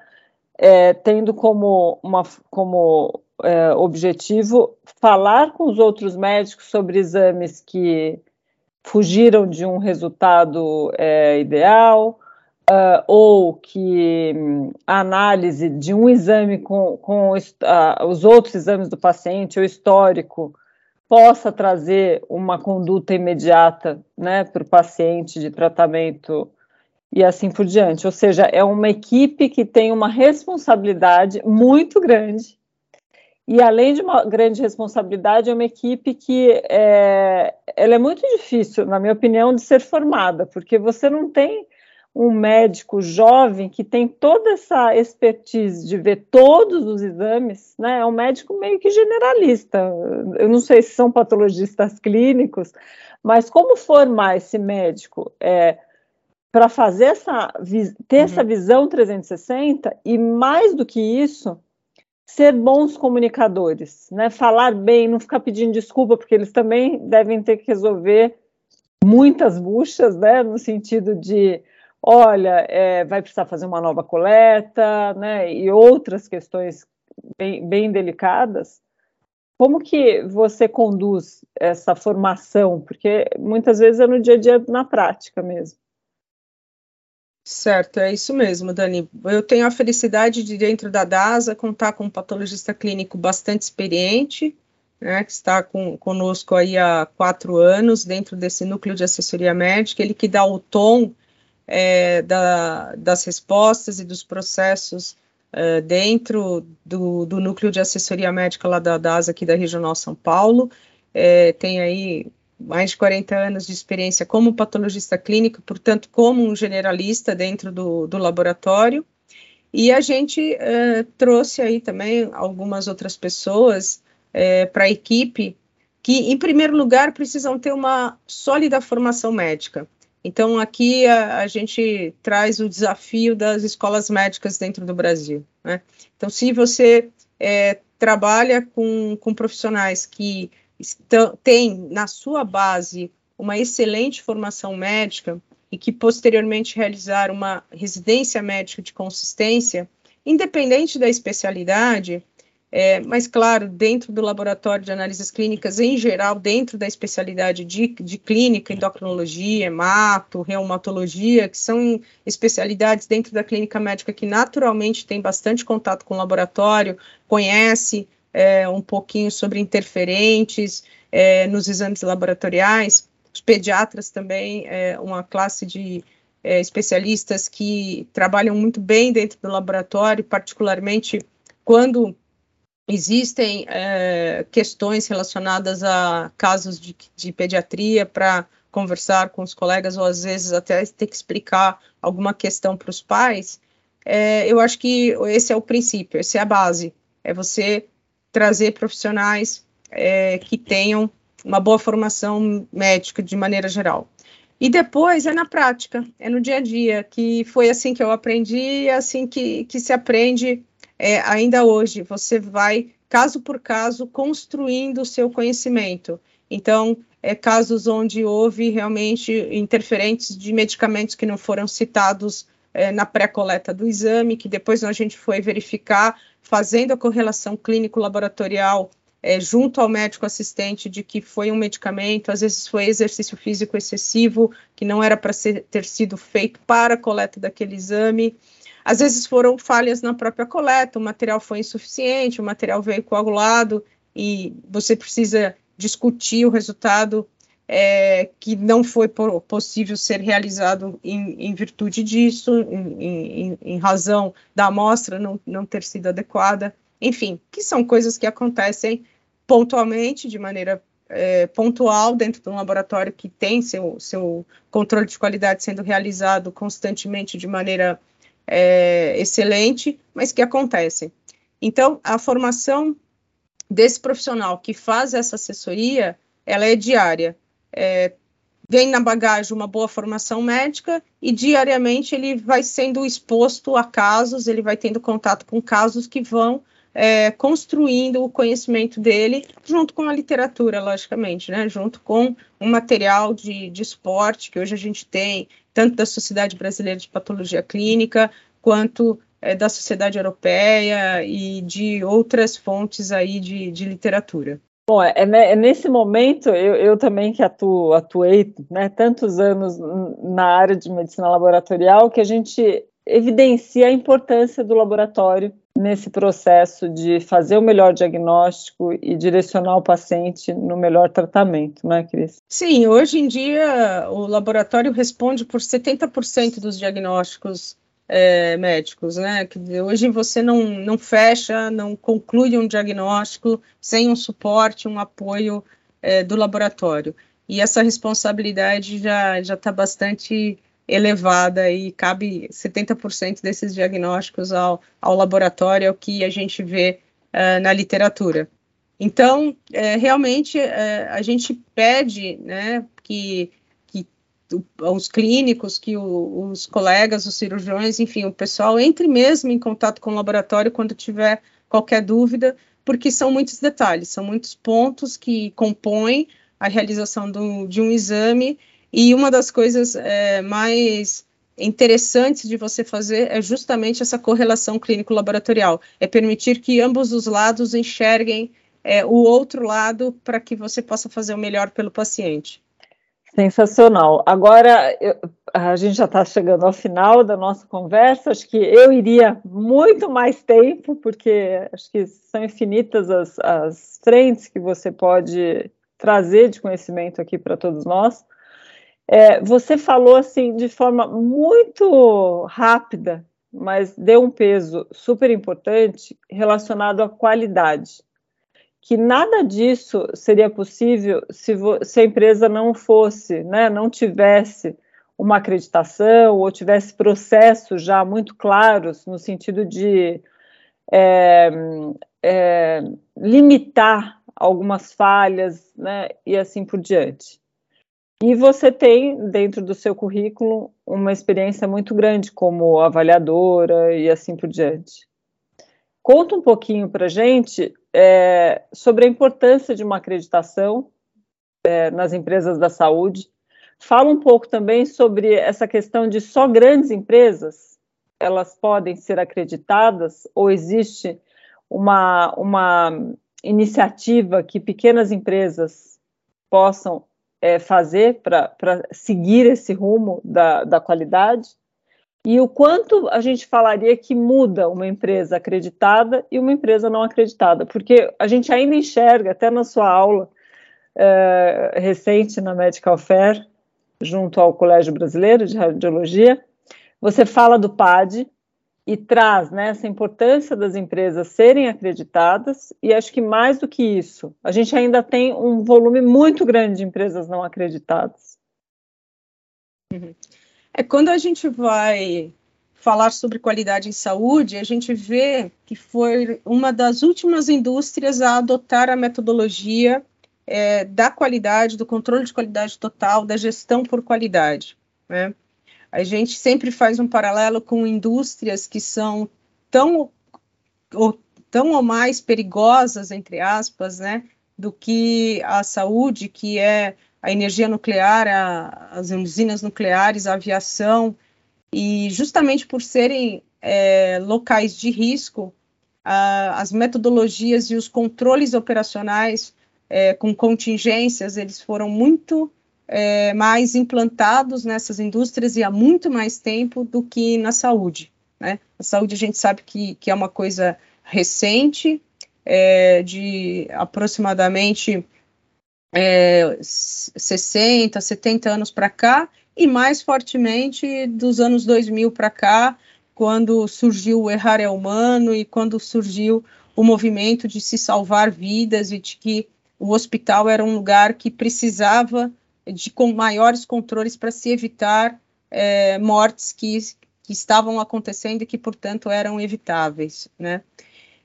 é, tendo como, uma, como é, objetivo falar com os outros médicos sobre exames que fugiram de um resultado é, ideal, uh, ou que um, a análise de um exame com, com uh, os outros exames do paciente, o histórico, possa trazer uma conduta imediata né, para o paciente de tratamento e assim por diante. Ou seja, é uma equipe que tem uma responsabilidade muito grande. E além de uma grande responsabilidade, é uma equipe que é, ela é muito difícil, na minha opinião, de ser formada, porque você não tem um médico jovem que tem toda essa expertise de ver todos os exames, né? É um médico meio que generalista. Eu não sei se são patologistas clínicos, mas como formar esse médico é, para fazer essa ter uhum. essa visão 360 e mais do que isso, ser bons comunicadores, né? Falar bem, não ficar pedindo desculpa, porque eles também devem ter que resolver muitas buchas, né? No sentido de olha, é, vai precisar fazer uma nova coleta, né, e outras questões bem, bem delicadas. Como que você conduz essa formação? Porque muitas vezes é no dia a dia, na prática mesmo. Certo, é isso mesmo, Dani. Eu tenho a felicidade de, dentro da DASA, contar com um patologista clínico bastante experiente, né, que está com, conosco aí há quatro anos, dentro desse núcleo de assessoria médica, ele que dá o tom é, da, das respostas e dos processos é, dentro do, do, núcleo de assessoria médica lá da DASA, aqui da Regional São Paulo. É, tem aí mais de 40 anos de experiência como patologista clínico, portanto, como um generalista dentro do, do laboratório. E a gente é, trouxe aí também algumas outras pessoas é, para a equipe que, em primeiro lugar, precisam ter uma sólida formação médica. Então, aqui a, a, gente traz o desafio das escolas médicas dentro do Brasil. Né? Então, se você é, trabalha com, com profissionais que estão, têm na sua base uma excelente formação médica e que posteriormente realizaram uma residência médica de consistência, independente da especialidade, é, mas, claro, dentro do laboratório de análises clínicas, em geral, dentro da especialidade de, de clínica, endocrinologia, hemato, reumatologia, que são especialidades dentro da clínica médica que naturalmente tem bastante contato com o laboratório, conhece é, um pouquinho sobre interferentes é, nos exames laboratoriais. Os pediatras também, é uma classe de é, especialistas que trabalham muito bem dentro do laboratório, particularmente quando existem é, questões relacionadas a casos de, de pediatria para conversar com os colegas ou às vezes até ter que explicar alguma questão para os pais, é, eu acho que esse é o princípio, essa é a base, é você trazer profissionais é, que tenham uma boa formação médica de maneira geral. E depois é na prática, é no dia a dia, que foi assim que eu aprendi, é assim que, que se aprende é, ainda hoje, você vai, caso por caso, construindo o seu conhecimento. Então, é, casos onde houve realmente interferentes de medicamentos que não foram citados é, na pré-coleta do exame, que depois a gente foi verificar, fazendo a correlação clínico-laboratorial é, junto ao médico assistente de que foi um medicamento, às vezes foi exercício físico excessivo, que não era para ter sido feito para a coleta daquele exame. Às vezes foram falhas na própria coleta, o material foi insuficiente, o material veio coagulado e você precisa discutir o resultado é, que não foi possível ser realizado em, em virtude disso, em, em, em, razão da amostra não, não ter sido adequada, enfim, que são coisas que acontecem pontualmente, de maneira é, pontual, dentro de um laboratório que tem seu, seu controle de qualidade sendo realizado constantemente de maneira é, excelente, mas que acontecem. Então, a formação desse profissional que faz essa assessoria, ela é diária. É, vem na bagagem uma boa formação médica e diariamente ele vai sendo exposto a casos, ele vai tendo contato com casos que vão é, construindo o conhecimento dele junto com a literatura, logicamente, né? junto com um material de, de esporte que hoje a gente tem, tanto da Sociedade Brasileira de Patologia Clínica, quanto é, da Sociedade Europeia e de outras fontes aí de, de literatura. Bom, é, é, nesse momento, eu, eu também que atuo, atuei né, tantos anos na área de medicina laboratorial, que a gente evidencia a importância do laboratório nesse processo de fazer o melhor diagnóstico e direcionar o paciente no melhor tratamento, né, Cris? Sim, hoje em dia o laboratório responde por 70% dos diagnósticos é, médicos, né? Hoje você não, não fecha, não conclui um diagnóstico sem um suporte, um apoio é, do laboratório. E essa responsabilidade já está bastante elevada e cabe 70% desses diagnósticos ao, ao laboratório, é o que a gente vê uh, na literatura. Então, é, realmente, é, a gente pede né, que, que os clínicos, que o, os colegas, os cirurgiões, enfim, o pessoal entre mesmo em contato com o laboratório quando tiver qualquer dúvida, porque são muitos detalhes, são muitos pontos que compõem a realização do, de um exame e uma das coisas é, mais interessantes de você fazer é justamente essa correlação clínico-laboratorial, é permitir que ambos os lados enxerguem é, o outro lado para que você possa fazer o melhor pelo paciente. Sensacional. Agora, eu, a gente já está chegando ao final da nossa conversa. Acho que eu iria muito mais tempo, porque acho que são infinitas as, as frentes que você pode trazer de conhecimento aqui para todos nós. É, você falou assim de forma muito rápida, mas deu um peso super importante relacionado à qualidade. Que nada disso seria possível se, se a empresa não fosse, né, não tivesse uma acreditação ou tivesse processos já muito claros no sentido de é, é, limitar algumas falhas, né, e assim por diante. E você tem dentro do seu currículo uma experiência muito grande como avaliadora e assim por diante. Conta um pouquinho para gente é, sobre a importância de uma acreditação é, nas empresas da saúde. Fala um pouco também sobre essa questão de só grandes empresas elas podem ser acreditadas ou existe uma, uma iniciativa que pequenas empresas possam é, fazer para seguir esse rumo da, da qualidade? E o quanto a gente falaria que muda uma empresa acreditada e uma empresa não acreditada? Porque a gente ainda enxerga, até na sua aula é, recente na Medical Fair, junto ao Colégio Brasileiro de Radiologia, você fala do PAD, e traz né, essa importância das empresas serem acreditadas, e acho que mais do que isso, a gente ainda tem um volume muito grande de empresas não acreditadas. É quando a gente vai falar sobre qualidade em saúde, a gente vê que foi uma das últimas indústrias a adotar a metodologia é, da qualidade, do controle de qualidade total, da gestão por qualidade. Né? A gente sempre faz um paralelo com indústrias que são tão ou, tão ou mais perigosas, entre aspas, né, do que a saúde, que é a energia nuclear, a, as usinas nucleares, a aviação, e justamente por serem é, locais de risco, a, as metodologias e os controles operacionais é, com contingências, eles foram muito é, mais implantados nessas indústrias e há muito mais tempo do que na saúde. Né? A saúde a gente sabe que, que é uma coisa recente, é, de aproximadamente é, 60, 70 anos para cá, e mais fortemente dos anos 2000 para cá, quando surgiu o errar é humano e quando surgiu o movimento de se salvar vidas e de que o hospital era um lugar que precisava de com maiores controles para se evitar é, mortes que, que estavam acontecendo e que, portanto, eram evitáveis. Né?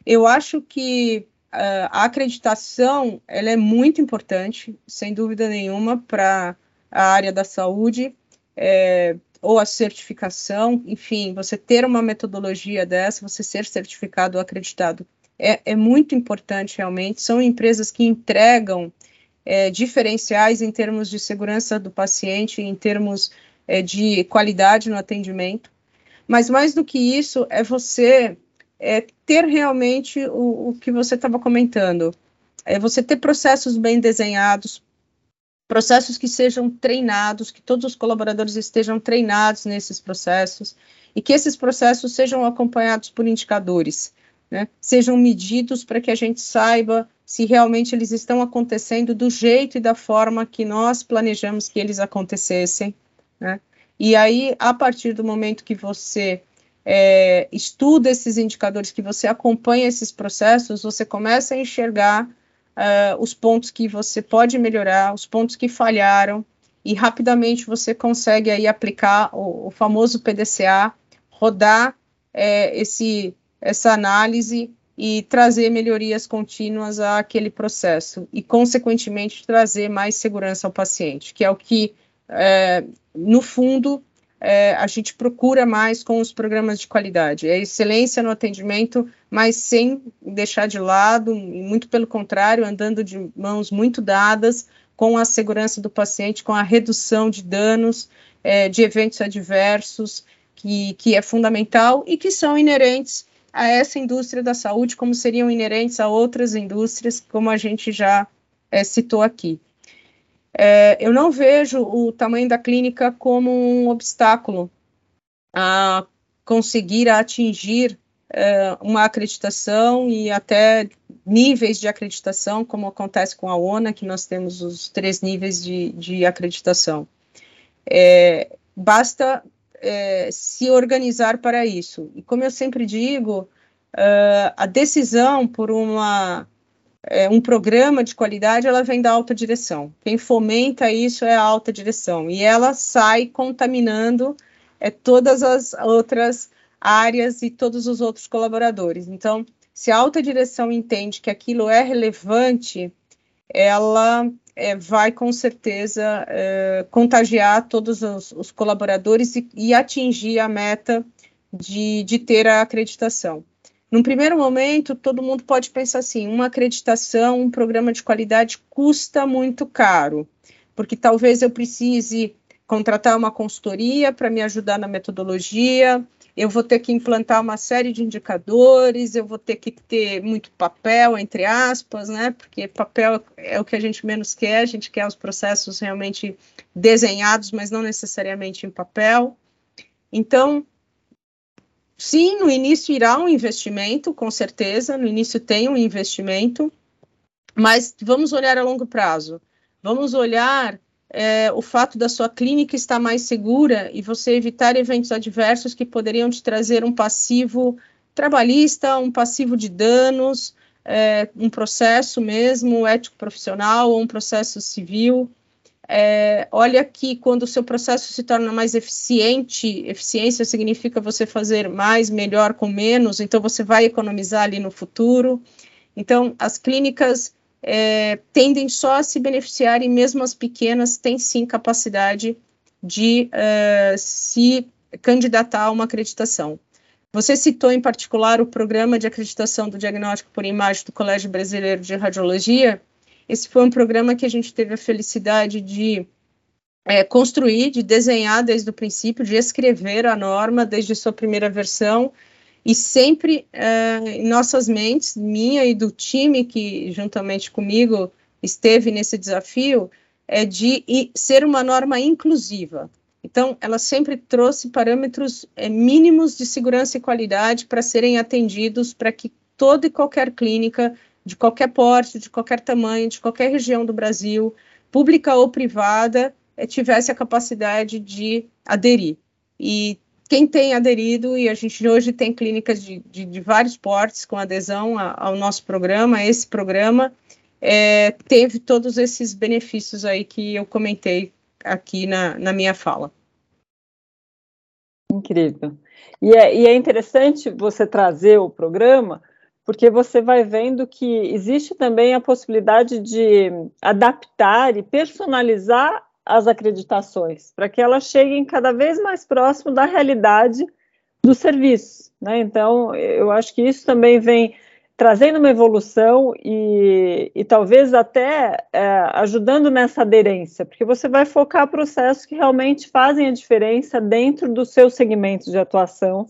Eu acho que uh, a acreditação ela é muito importante, sem dúvida nenhuma, para a área da saúde, é, ou a certificação, enfim, você ter uma metodologia dessa, você ser certificado ou acreditado, é, é muito importante realmente. São empresas que entregam é, diferenciais em termos de segurança do paciente, em termos é, de qualidade no atendimento. Mas mais do que isso, é você é, ter realmente o, o que você estava comentando. É você ter processos bem desenhados, processos que sejam treinados, que todos os colaboradores estejam treinados nesses processos e que esses processos sejam acompanhados por indicadores, né? sejam medidos para que a gente saiba se realmente eles estão acontecendo do jeito e da forma que nós planejamos que eles acontecessem, né? E aí, a partir do momento que você é, estuda esses indicadores, que você acompanha esses processos, você começa a enxergar uh, os pontos que você pode melhorar, os pontos que falharam, e rapidamente você consegue aí aplicar o, o famoso PDCA, rodar é, esse, essa análise e trazer melhorias contínuas àquele processo e, consequentemente, trazer mais segurança ao paciente, que é o que, é, no fundo, é, a gente procura mais com os programas de qualidade. É excelência no atendimento, mas sem deixar de lado, muito pelo contrário, andando de mãos muito dadas com a segurança do paciente, com a redução de danos, é, de eventos adversos, que, que é fundamental e que são inerentes a essa indústria da saúde, como seriam inerentes a outras indústrias, como a gente já é, citou aqui. É, eu não vejo o tamanho da clínica como um obstáculo a conseguir atingir é, uma acreditação e até níveis de acreditação, como acontece com a ONA, que nós temos os três níveis de, de acreditação. É, basta é, se organizar para isso. E como eu sempre digo, uh, a decisão por uma, é, um programa de qualidade, ela vem da alta direção. Quem fomenta isso é a alta direção. E ela sai contaminando é, todas as outras áreas e todos os outros colaboradores. Então, se a alta direção entende que aquilo é relevante, ela é, vai com certeza é, contagiar todos os, os colaboradores e, e, atingir a meta de, de ter a acreditação. Num primeiro momento, todo mundo pode pensar assim: uma acreditação, um programa de qualidade custa muito caro, porque talvez eu precise contratar uma consultoria para me ajudar na metodologia, eu vou ter que implantar uma série de indicadores, eu vou ter que ter muito papel, entre aspas, né? Porque papel é o que a gente menos quer, a gente quer os processos realmente desenhados, mas não necessariamente em papel. Então, Sim, no início irá um investimento, com certeza, no início tem um investimento, mas vamos olhar a longo prazo. Vamos olhar é, o fato da sua clínica estar mais segura e você evitar eventos adversos que poderiam te trazer um passivo trabalhista, um passivo de danos, é, um processo mesmo ético profissional ou um processo civil. É, olha que quando o seu processo se torna mais eficiente, eficiência significa você fazer mais, melhor com menos, então você vai economizar ali no futuro. Então, as clínicas é, tendem só a se beneficiar e mesmo as pequenas têm sim capacidade de uh, se candidatar a uma acreditação. Você citou em particular o programa de acreditação do diagnóstico por imagem do Colégio Brasileiro de Radiologia, esse foi um programa que a gente teve a felicidade de é, construir, de desenhar desde o princípio, de escrever a norma desde sua primeira versão e sempre é, em nossas mentes, minha e do time que juntamente comigo esteve nesse desafio, é de ser uma norma inclusiva. Então, ela sempre trouxe parâmetros é, mínimos de segurança e qualidade para serem atendidos para que toda e qualquer clínica de qualquer porte, de qualquer tamanho, de qualquer região do Brasil, pública ou privada, é, tivesse a capacidade de aderir. E quem tem aderido, e a gente hoje tem clínicas de, de, de vários portes com adesão a, ao nosso programa, esse programa, é, teve todos esses benefícios aí que eu comentei aqui na, na minha fala. Incrível. E é, e é interessante você trazer o programa, porque você vai vendo que existe também a possibilidade de adaptar e personalizar as acreditações, para que elas cheguem cada vez mais próximo da realidade do serviço. Né? Então, eu acho que isso também vem trazendo uma evolução e, e talvez até é, ajudando nessa aderência, porque você vai focar processos que realmente fazem a diferença dentro do seu segmento de atuação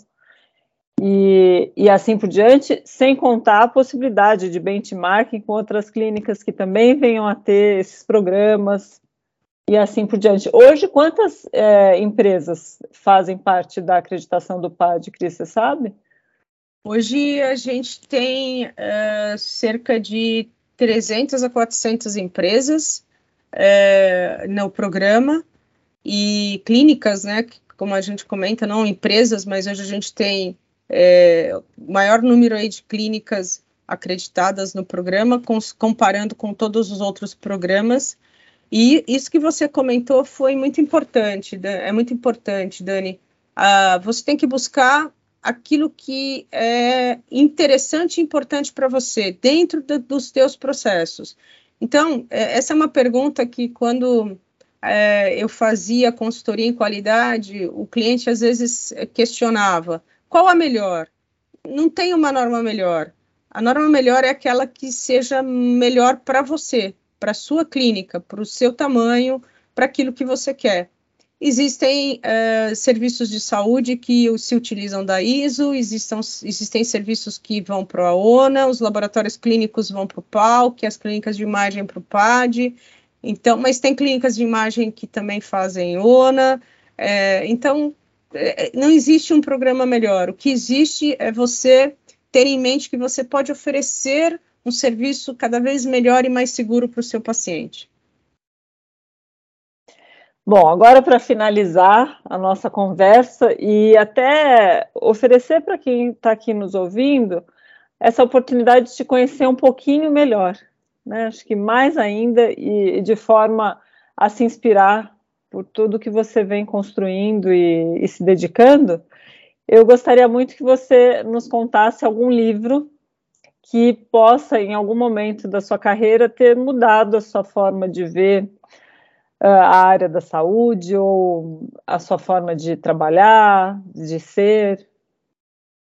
e, e assim por diante, sem contar a possibilidade de benchmarking com outras clínicas que também venham a ter esses programas e assim por diante. Hoje, quantas é, empresas fazem parte da acreditação do PAD, Cris, você sabe? Hoje a gente tem é, cerca de 300 a 400 empresas é, no programa e clínicas, né, como a gente comenta, não empresas, mas hoje a gente tem é, maior número aí de clínicas acreditadas no programa, com, comparando com todos os outros programas. E isso que você comentou foi muito importante, é muito importante, Dani. Ah, você tem que buscar aquilo que é interessante e importante para você dentro de, dos teus processos. Então, é, essa é uma pergunta que quando é, eu fazia consultoria em qualidade, o cliente às vezes questionava: qual a melhor? Não tem uma norma melhor. A norma melhor é aquela que seja melhor para você, para a sua clínica, para o seu tamanho, para aquilo que você quer. Existem uh, serviços de saúde que se utilizam da ISO, existam, existem serviços que vão para a ONA, os laboratórios clínicos vão para o PAL, as clínicas de imagem para o PAD, então, mas tem clínicas de imagem que também fazem ONA, é, então é, não existe um programa melhor. O que existe é você ter em mente que você pode oferecer um serviço cada vez melhor e mais seguro para o seu paciente. Bom, agora para finalizar a nossa conversa e até oferecer para quem está aqui nos ouvindo essa oportunidade de te conhecer um pouquinho melhor, né? Acho que mais ainda e de forma a se inspirar por tudo que você vem construindo e, e se dedicando, eu gostaria muito que você nos contasse algum livro que possa, em algum momento da sua carreira, ter mudado a sua forma de ver uh, a área da saúde ou a sua forma de trabalhar, de ser?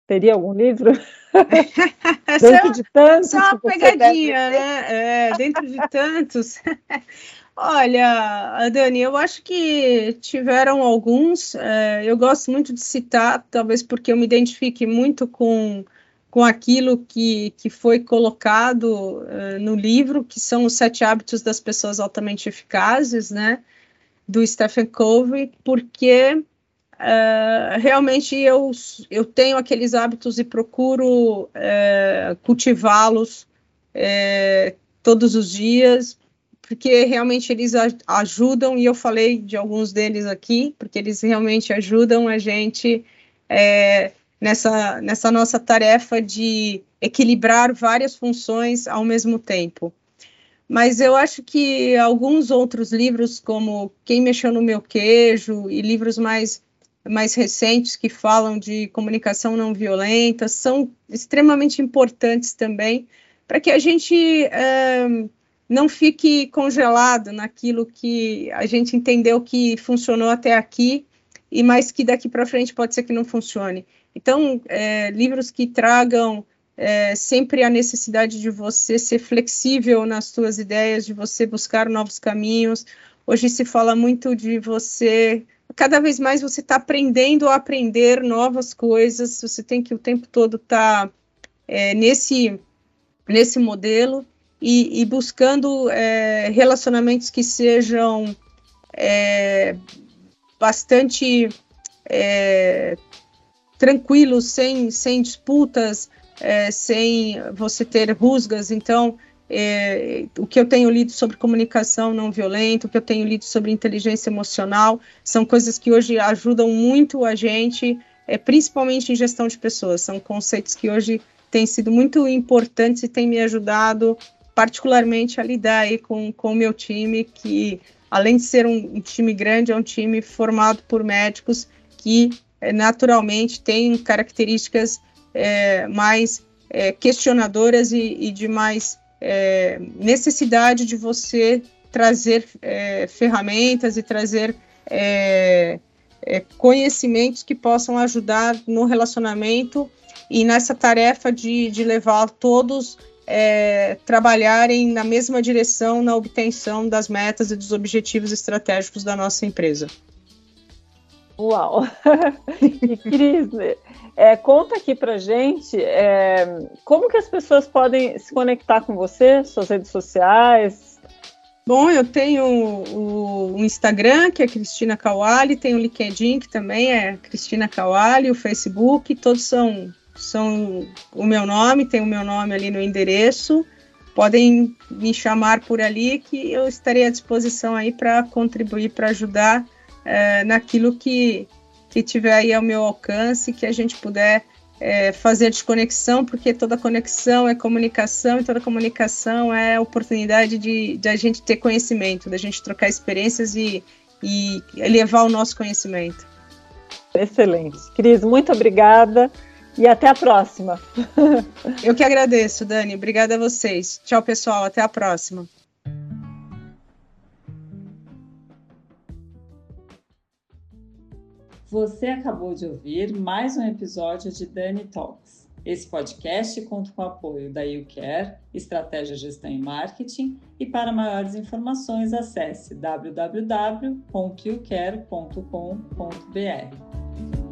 Teria algum livro? [LAUGHS] dentro de tantos. Só uma pegadinha, né? É, dentro de tantos. [LAUGHS] Olha, Dani, eu acho que tiveram alguns. É, eu gosto muito de citar, talvez porque eu me identifique muito com, com aquilo que, que foi colocado uh, no livro, que são os sete hábitos das pessoas altamente eficazes, né? Do Stephen Covey, porque Uh, realmente eu, eu tenho aqueles hábitos e procuro uh, cultivá-los todos os dias, porque realmente eles ajudam, e eu falei de alguns deles aqui, porque eles realmente ajudam a gente nessa, nessa nossa tarefa de equilibrar várias funções ao mesmo tempo. Mas eu acho que alguns outros livros, como Quem Mexeu no Meu Queijo, e livros mais mais recentes que falam de comunicação não violenta são extremamente importantes também para que a gente é, não fique congelado naquilo que a gente entendeu que funcionou até aqui e mais que daqui para frente pode ser que não funcione. Então, é, livros que tragam é, sempre a necessidade de você ser flexível nas suas ideias, de você buscar novos caminhos. Hoje se fala muito de você cada vez mais você está aprendendo a aprender novas coisas, você tem que o tempo todo estar tá, é, nesse, nesse modelo e, e buscando é, relacionamentos que sejam é, bastante tranquilos, sem, sem disputas, é, sem você ter rusgas. Então, é, o que eu tenho lido sobre comunicação não violenta, o que eu tenho lido sobre inteligência emocional, são coisas que hoje ajudam muito a gente, é, principalmente em gestão de pessoas. São conceitos que hoje têm sido muito importantes e têm me ajudado particularmente a lidar aí com, o meu time, que além de ser um, um time grande, é um time formado por médicos que naturalmente têm características é, mais é, questionadoras e, e de mais é, necessidade de você trazer é, ferramentas e trazer é, é, conhecimentos que possam ajudar no relacionamento e nessa tarefa de, de levar todos é, trabalharem na mesma direção na obtenção das metas e dos objetivos estratégicos da nossa empresa. Uau! [LAUGHS] e Cris, é, conta aqui pra gente é, como que as pessoas podem se conectar com você, suas redes sociais. Bom, eu tenho o, o Instagram, que é Cristina Kawali, tenho o LinkedIn, que também é Cristina Kawali, o Facebook, todos são, são o meu nome, tem o meu nome ali no endereço. Podem me chamar por ali, que eu estarei à disposição aí para contribuir, para ajudar é, naquilo que, que tiver aí ao meu alcance, que a gente puder é, fazer desconexão, porque toda conexão é comunicação e toda comunicação é oportunidade de, de a gente ter conhecimento, da gente trocar experiências e, e elevar o nosso conhecimento. Excelente. Cris, muito obrigada e até a próxima. [LAUGHS] Eu que agradeço, Dani. Obrigada a vocês. Tchau, pessoal. Até a próxima. Você acabou de ouvir mais um episódio de Dani Talks. Esse podcast conta com o apoio da YouCare, Estratégia, Gestão e Marketing, e para maiores informações acesse www.youcare.com.br.